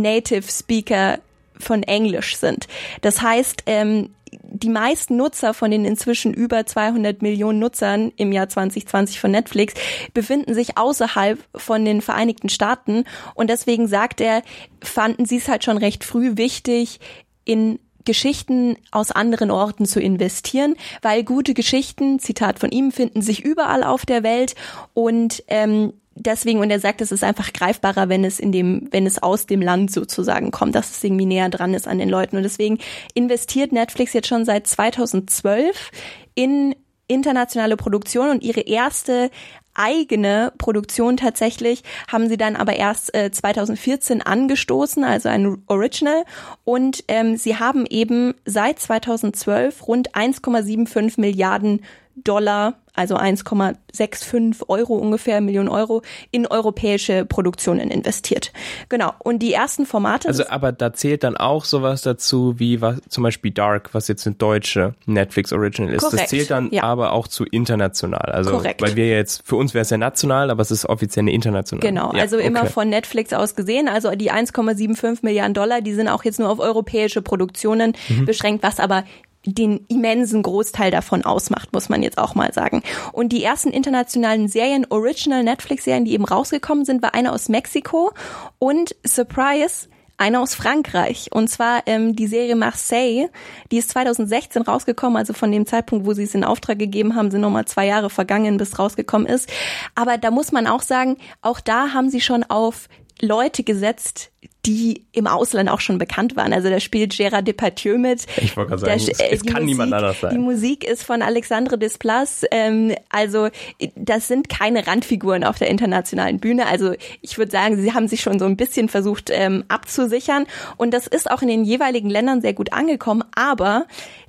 Native Speaker von Englisch sind. Das heißt, ähm, die meisten Nutzer von den inzwischen über 200 Millionen Nutzern im Jahr 2020 von Netflix befinden sich außerhalb von den Vereinigten Staaten und deswegen sagt er, fanden sie es halt schon recht früh wichtig, in Geschichten aus anderen Orten zu investieren, weil gute Geschichten, Zitat von ihm, finden sich überall auf der Welt und ähm, deswegen, und er sagt, es ist einfach greifbarer, wenn es in dem, wenn es aus dem Land sozusagen kommt, dass es irgendwie näher dran ist an den Leuten. Und deswegen investiert Netflix jetzt schon seit 2012 in internationale Produktion und ihre erste eigene Produktion tatsächlich haben sie dann aber erst äh, 2014 angestoßen, also ein Original. Und ähm, sie haben eben seit 2012 rund 1,75 Milliarden Dollar also 1,65 Euro ungefähr, Millionen Euro, in europäische Produktionen investiert. Genau. Und die ersten Formate. Also, aber da zählt dann auch sowas dazu, wie was, zum Beispiel Dark, was jetzt eine deutsche Netflix Original ist. Korrekt, das zählt dann ja. aber auch zu international. Also, Korrekt. weil wir jetzt, für uns wäre es ja national, aber es ist offiziell eine internationale. Genau. Ja, also okay. immer von Netflix aus gesehen. Also die 1,75 Milliarden Dollar, die sind auch jetzt nur auf europäische Produktionen mhm. beschränkt, was aber den immensen Großteil davon ausmacht, muss man jetzt auch mal sagen. Und die ersten internationalen Serien, Original Netflix-Serien, die eben rausgekommen sind, war eine aus Mexiko und Surprise, eine aus Frankreich. Und zwar ähm, die Serie Marseille, die ist 2016 rausgekommen, also von dem Zeitpunkt, wo sie es in Auftrag gegeben haben, sind nochmal zwei Jahre vergangen, bis rausgekommen ist. Aber da muss man auch sagen, auch da haben sie schon auf Leute gesetzt, die im Ausland auch schon bekannt waren. Also da spielt Gérard Depardieu mit. Ich wollte gerade sagen, der, es, es kann Musik, niemand anders sein. Die Musik ist von Alexandre Desplas. Ähm, also das sind keine Randfiguren auf der internationalen Bühne. Also ich würde sagen, sie haben sich schon so ein bisschen versucht ähm, abzusichern. Und das ist auch in den jeweiligen Ländern sehr gut angekommen. Aber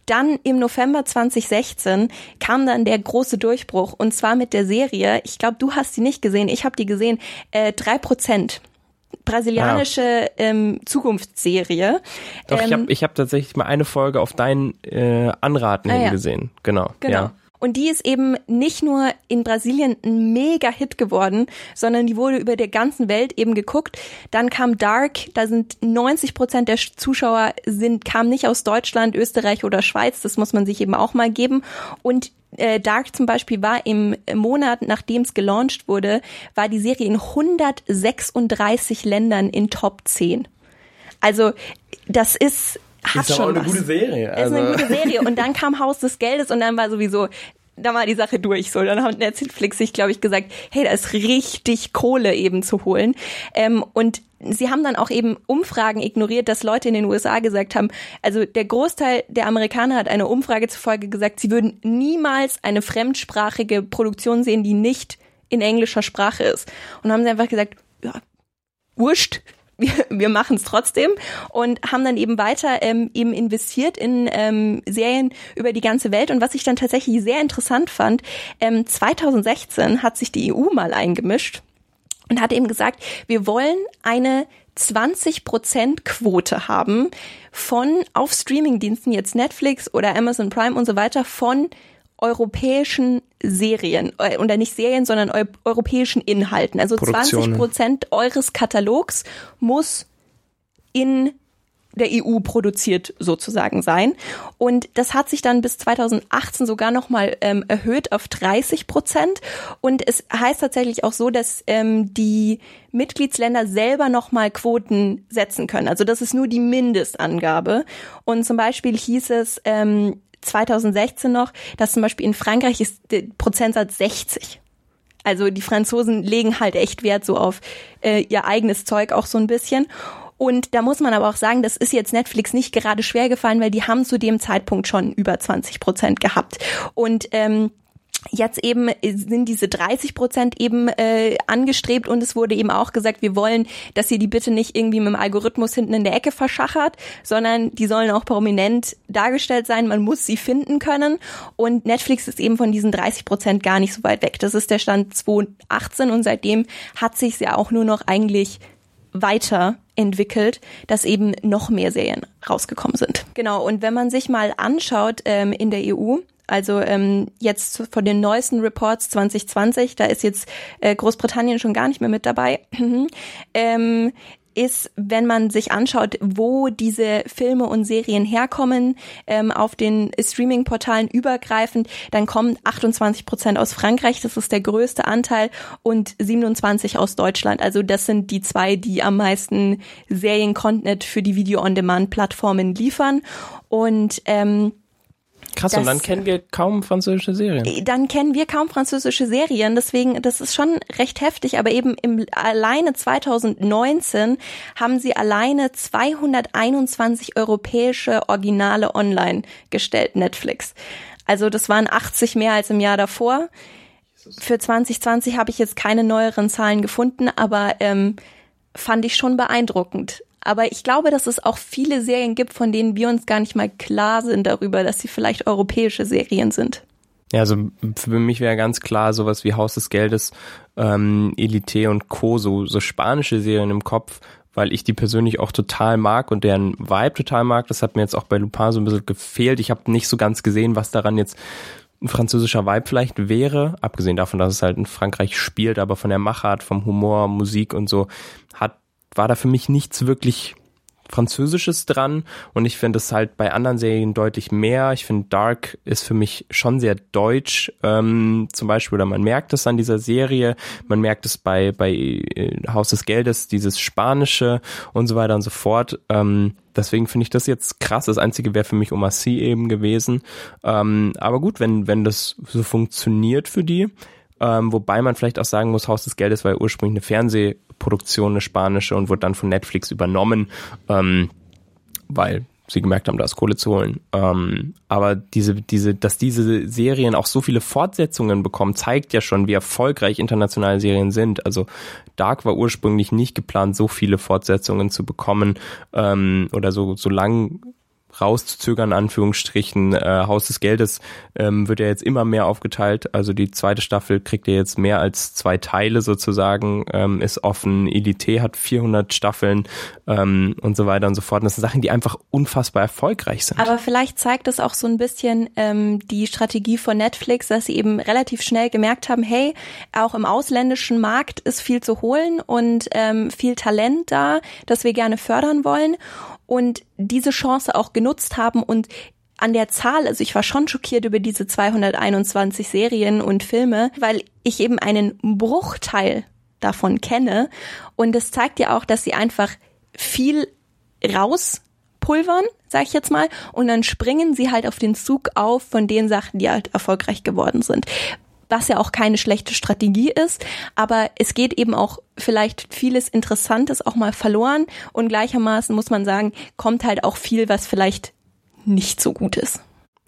dann im November 2016 kam dann der große Durchbruch und zwar mit der Serie. Ich glaube, du hast sie nicht gesehen. Ich habe die gesehen. Äh, drei Prozent brasilianische ah. ähm, Zukunftsserie. Doch, ähm, ich habe ich hab tatsächlich mal eine Folge auf dein äh, Anraten ah, ja. gesehen. Genau. Genau. Ja. Und die ist eben nicht nur in Brasilien ein Mega-Hit geworden, sondern die wurde über der ganzen Welt eben geguckt. Dann kam Dark, da sind 90 Prozent der Zuschauer sind, kamen nicht aus Deutschland, Österreich oder Schweiz, das muss man sich eben auch mal geben. Und äh, Dark zum Beispiel war im Monat, nachdem es gelauncht wurde, war die Serie in 136 Ländern in Top 10. Also das ist hat ist schon auch eine was. gute Serie. Es ist eine Also- gute Serie. Und dann kam Haus des Geldes und dann war sowieso, da war die Sache durch. So, dann hat Netflix sich, glaube ich, gesagt, hey, da ist richtig Kohle eben zu holen. Ähm, und sie haben dann auch eben Umfragen ignoriert, dass Leute in den USA gesagt haben, also der Großteil der Amerikaner hat eine Umfrage zufolge gesagt, sie würden niemals eine fremdsprachige Produktion sehen, die nicht in englischer Sprache ist. Und haben sie einfach gesagt, ja, wurscht, wir, wir machen es trotzdem und haben dann eben weiter ähm, eben investiert in ähm, Serien über die ganze Welt. Und was ich dann tatsächlich sehr interessant fand, ähm, 2016 hat sich die EU mal eingemischt und hat eben gesagt, wir wollen eine 20% Quote haben von auf Streamingdiensten, jetzt Netflix oder Amazon Prime und so weiter, von europäischen Serien, äh, oder nicht Serien, sondern eu europäischen Inhalten. Also 20 Produktionen. Prozent eures Katalogs muss in der EU produziert sozusagen sein. Und das hat sich dann bis 2018 sogar nochmal ähm, erhöht auf 30 Prozent. Und es heißt tatsächlich auch so, dass ähm, die Mitgliedsländer selber nochmal Quoten setzen können. Also das ist nur die Mindestangabe. Und zum Beispiel hieß es ähm, 2016 noch, dass zum Beispiel in Frankreich ist der Prozentsatz 60. Also die Franzosen legen halt echt Wert so auf äh, ihr eigenes Zeug auch so ein bisschen. Und da muss man aber auch sagen, das ist jetzt Netflix nicht gerade schwer gefallen, weil die haben zu dem Zeitpunkt schon über 20 Prozent gehabt. Und ähm, Jetzt eben sind diese 30 Prozent eben äh, angestrebt und es wurde eben auch gesagt, wir wollen, dass ihr die bitte nicht irgendwie mit dem Algorithmus hinten in der Ecke verschachert, sondern die sollen auch prominent dargestellt sein. Man muss sie finden können und Netflix ist eben von diesen 30 Prozent gar nicht so weit weg. Das ist der Stand 2018 und seitdem hat sich ja auch nur noch eigentlich weiterentwickelt, dass eben noch mehr Serien rausgekommen sind. Genau, und wenn man sich mal anschaut ähm, in der EU, also ähm, jetzt von den neuesten Reports 2020, da ist jetzt äh, Großbritannien schon gar nicht mehr mit dabei, ähm, ist, wenn man sich anschaut, wo diese Filme und Serien herkommen, ähm, auf den Streaming-Portalen übergreifend, dann kommen 28 Prozent aus Frankreich, das ist der größte Anteil, und 27 aus Deutschland. Also das sind die zwei, die am meisten Serien-Content für die Video-on-Demand-Plattformen liefern. Und ähm, Krass, und Das- dann kennen wir kaum französische Serien. dann kennen wir kaum französische Serien, deswegen, das ist schon recht heftig, aber eben im alleine 2019 haben sie alleine 221 europäische Originale online gestellt, Netflix. Also das waren 80 mehr als im Jahr davor. Für 2020 habe ich jetzt keine neueren Zahlen gefunden, aber ähm, fand ich schon beeindruckend. Aber ich glaube, dass es auch viele Serien gibt, von denen wir uns gar nicht mal klar sind darüber, dass sie vielleicht europäische Serien sind. Ja, also für mich wäre ganz klar sowas wie Haus des Geldes, ähm, Elite und Co., so, so spanische Serien im Kopf, weil ich die persönlich auch total mag und deren Vibe total mag. Das hat mir jetzt auch bei Lupin so ein bisschen gefehlt. Ich habe nicht so ganz gesehen, was daran jetzt ein französischer Vibe vielleicht wäre, abgesehen davon, dass es halt in Frankreich spielt, aber von der Machart, vom Humor, Musik und so, hat, war da für mich nichts wirklich Französisches dran und ich finde es halt bei anderen Serien deutlich mehr. Ich finde Dark ist für mich schon sehr deutsch, ähm, zum Beispiel, oder man merkt es an dieser Serie, man merkt es bei, bei äh, Haus des Geldes, dieses Spanische und so weiter und so fort. Ähm, deswegen finde ich das jetzt krass. Das Einzige wäre für mich Omar Sy eben gewesen. Ähm, aber gut, wenn, wenn das so funktioniert für die, ähm, wobei man vielleicht auch sagen muss, Haus des Geldes war ja ursprünglich eine Fernsehproduktion, eine spanische und wurde dann von Netflix übernommen, ähm, weil sie gemerkt haben, da ist Kohle zu holen. Ähm, aber diese, diese, dass diese Serien auch so viele Fortsetzungen bekommen, zeigt ja schon, wie erfolgreich internationale Serien sind. Also Dark war ursprünglich nicht geplant, so viele Fortsetzungen zu bekommen ähm, oder so, so lang rauszuzögern, Anführungsstrichen. Äh, Haus des Geldes ähm, wird ja jetzt immer mehr aufgeteilt. Also die zweite Staffel kriegt ja jetzt mehr als zwei Teile sozusagen, ähm, ist offen. Elite hat 400 Staffeln ähm, und so weiter und so fort. Und das sind Sachen, die einfach unfassbar erfolgreich sind. Aber vielleicht zeigt es auch so ein bisschen ähm, die Strategie von Netflix, dass sie eben relativ schnell gemerkt haben, hey, auch im ausländischen Markt ist viel zu holen und ähm, viel Talent da, das wir gerne fördern wollen und diese Chance auch genutzt haben und an der Zahl, also ich war schon schockiert über diese 221 Serien und Filme, weil ich eben einen Bruchteil davon kenne. Und es zeigt ja auch, dass sie einfach viel rauspulvern, sag ich jetzt mal, und dann springen sie halt auf den Zug auf von den Sachen, die halt erfolgreich geworden sind was ja auch keine schlechte Strategie ist, aber es geht eben auch vielleicht vieles Interessantes auch mal verloren und gleichermaßen muss man sagen, kommt halt auch viel, was vielleicht nicht so gut ist.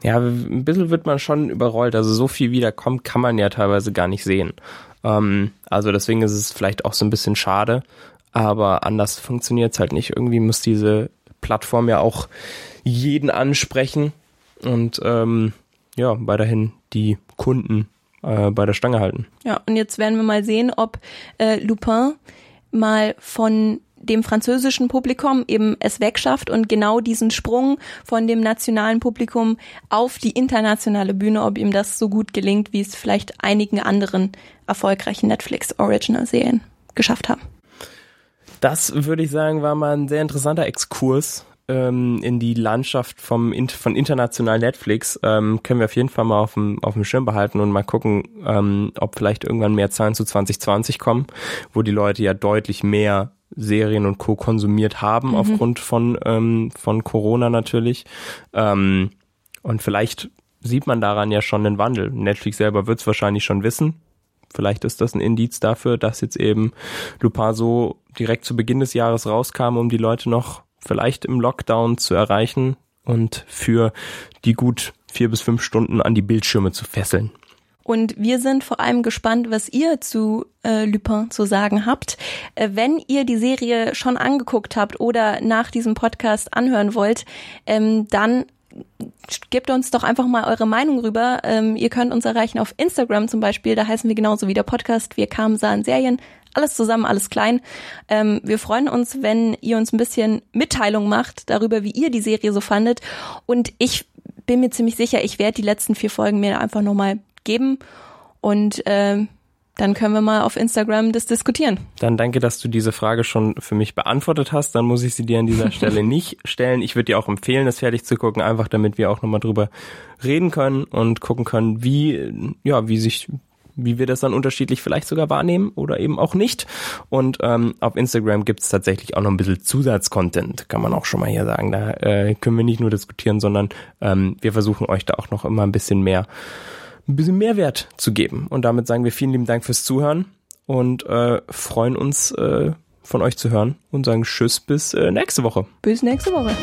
Ja, ein bisschen wird man schon überrollt. Also so viel wiederkommt, kann man ja teilweise gar nicht sehen. Ähm, also deswegen ist es vielleicht auch so ein bisschen schade, aber anders funktioniert es halt nicht. Irgendwie muss diese Plattform ja auch jeden ansprechen und ähm, ja, weiterhin die Kunden äh, bei der Stange halten. Ja, und jetzt werden wir mal sehen, ob äh, Lupin mal von dem französischen Publikum eben es wegschafft und genau diesen Sprung von dem nationalen Publikum auf die internationale Bühne, ob ihm das so gut gelingt, wie es vielleicht einigen anderen erfolgreichen Netflix Original Serien geschafft haben. Das würde ich sagen, war mal ein sehr interessanter Exkurs ähm, in die Landschaft vom von international Netflix ähm, können wir auf jeden Fall mal auf dem, auf dem Schirm behalten und mal gucken, ähm, ob vielleicht irgendwann mehr Zahlen zu 2020 kommen, wo die Leute ja deutlich mehr Serien und Co. konsumiert haben mhm. aufgrund von, ähm, von Corona natürlich. Ähm, und vielleicht sieht man daran ja schon einen Wandel. Netflix selber wird es wahrscheinlich schon wissen. Vielleicht ist das ein Indiz dafür, dass jetzt eben Lupin so direkt zu Beginn des Jahres rauskam, um die Leute noch vielleicht im Lockdown zu erreichen und für die gut vier bis fünf Stunden an die Bildschirme zu fesseln. Und wir sind vor allem gespannt, was ihr zu äh, Lupin zu sagen habt. Äh, wenn ihr die Serie schon angeguckt habt oder nach diesem Podcast anhören wollt, ähm, dann gebt uns doch einfach mal eure Meinung rüber. Ähm, ihr könnt uns erreichen auf Instagram zum Beispiel, da heißen wir genauso wie der Podcast. Wir kamen, sahen Serien, alles zusammen, alles klein. Ähm, wir freuen uns, wenn ihr uns ein bisschen Mitteilung macht darüber, wie ihr die Serie so fandet. Und ich bin mir ziemlich sicher, ich werde die letzten vier Folgen mir einfach nochmal geben und äh, dann können wir mal auf Instagram das diskutieren. Dann danke, dass du diese Frage schon für mich beantwortet hast. Dann muss ich sie dir an dieser Stelle nicht stellen. Ich würde dir auch empfehlen, das fertig zu gucken, einfach damit wir auch nochmal drüber reden können und gucken können, wie, ja, wie sich wie wir das dann unterschiedlich vielleicht sogar wahrnehmen oder eben auch nicht. Und ähm, auf Instagram gibt's tatsächlich auch noch ein bisschen Zusatzcontent, kann man auch schon mal hier sagen. Da äh, können wir nicht nur diskutieren, sondern ähm, wir versuchen euch da auch noch immer ein bisschen mehr, ein bisschen Mehrwert zu geben. Und damit sagen wir vielen lieben Dank fürs Zuhören und äh, freuen uns äh, von euch zu hören und sagen Tschüss bis äh, nächste Woche. Bis nächste Woche.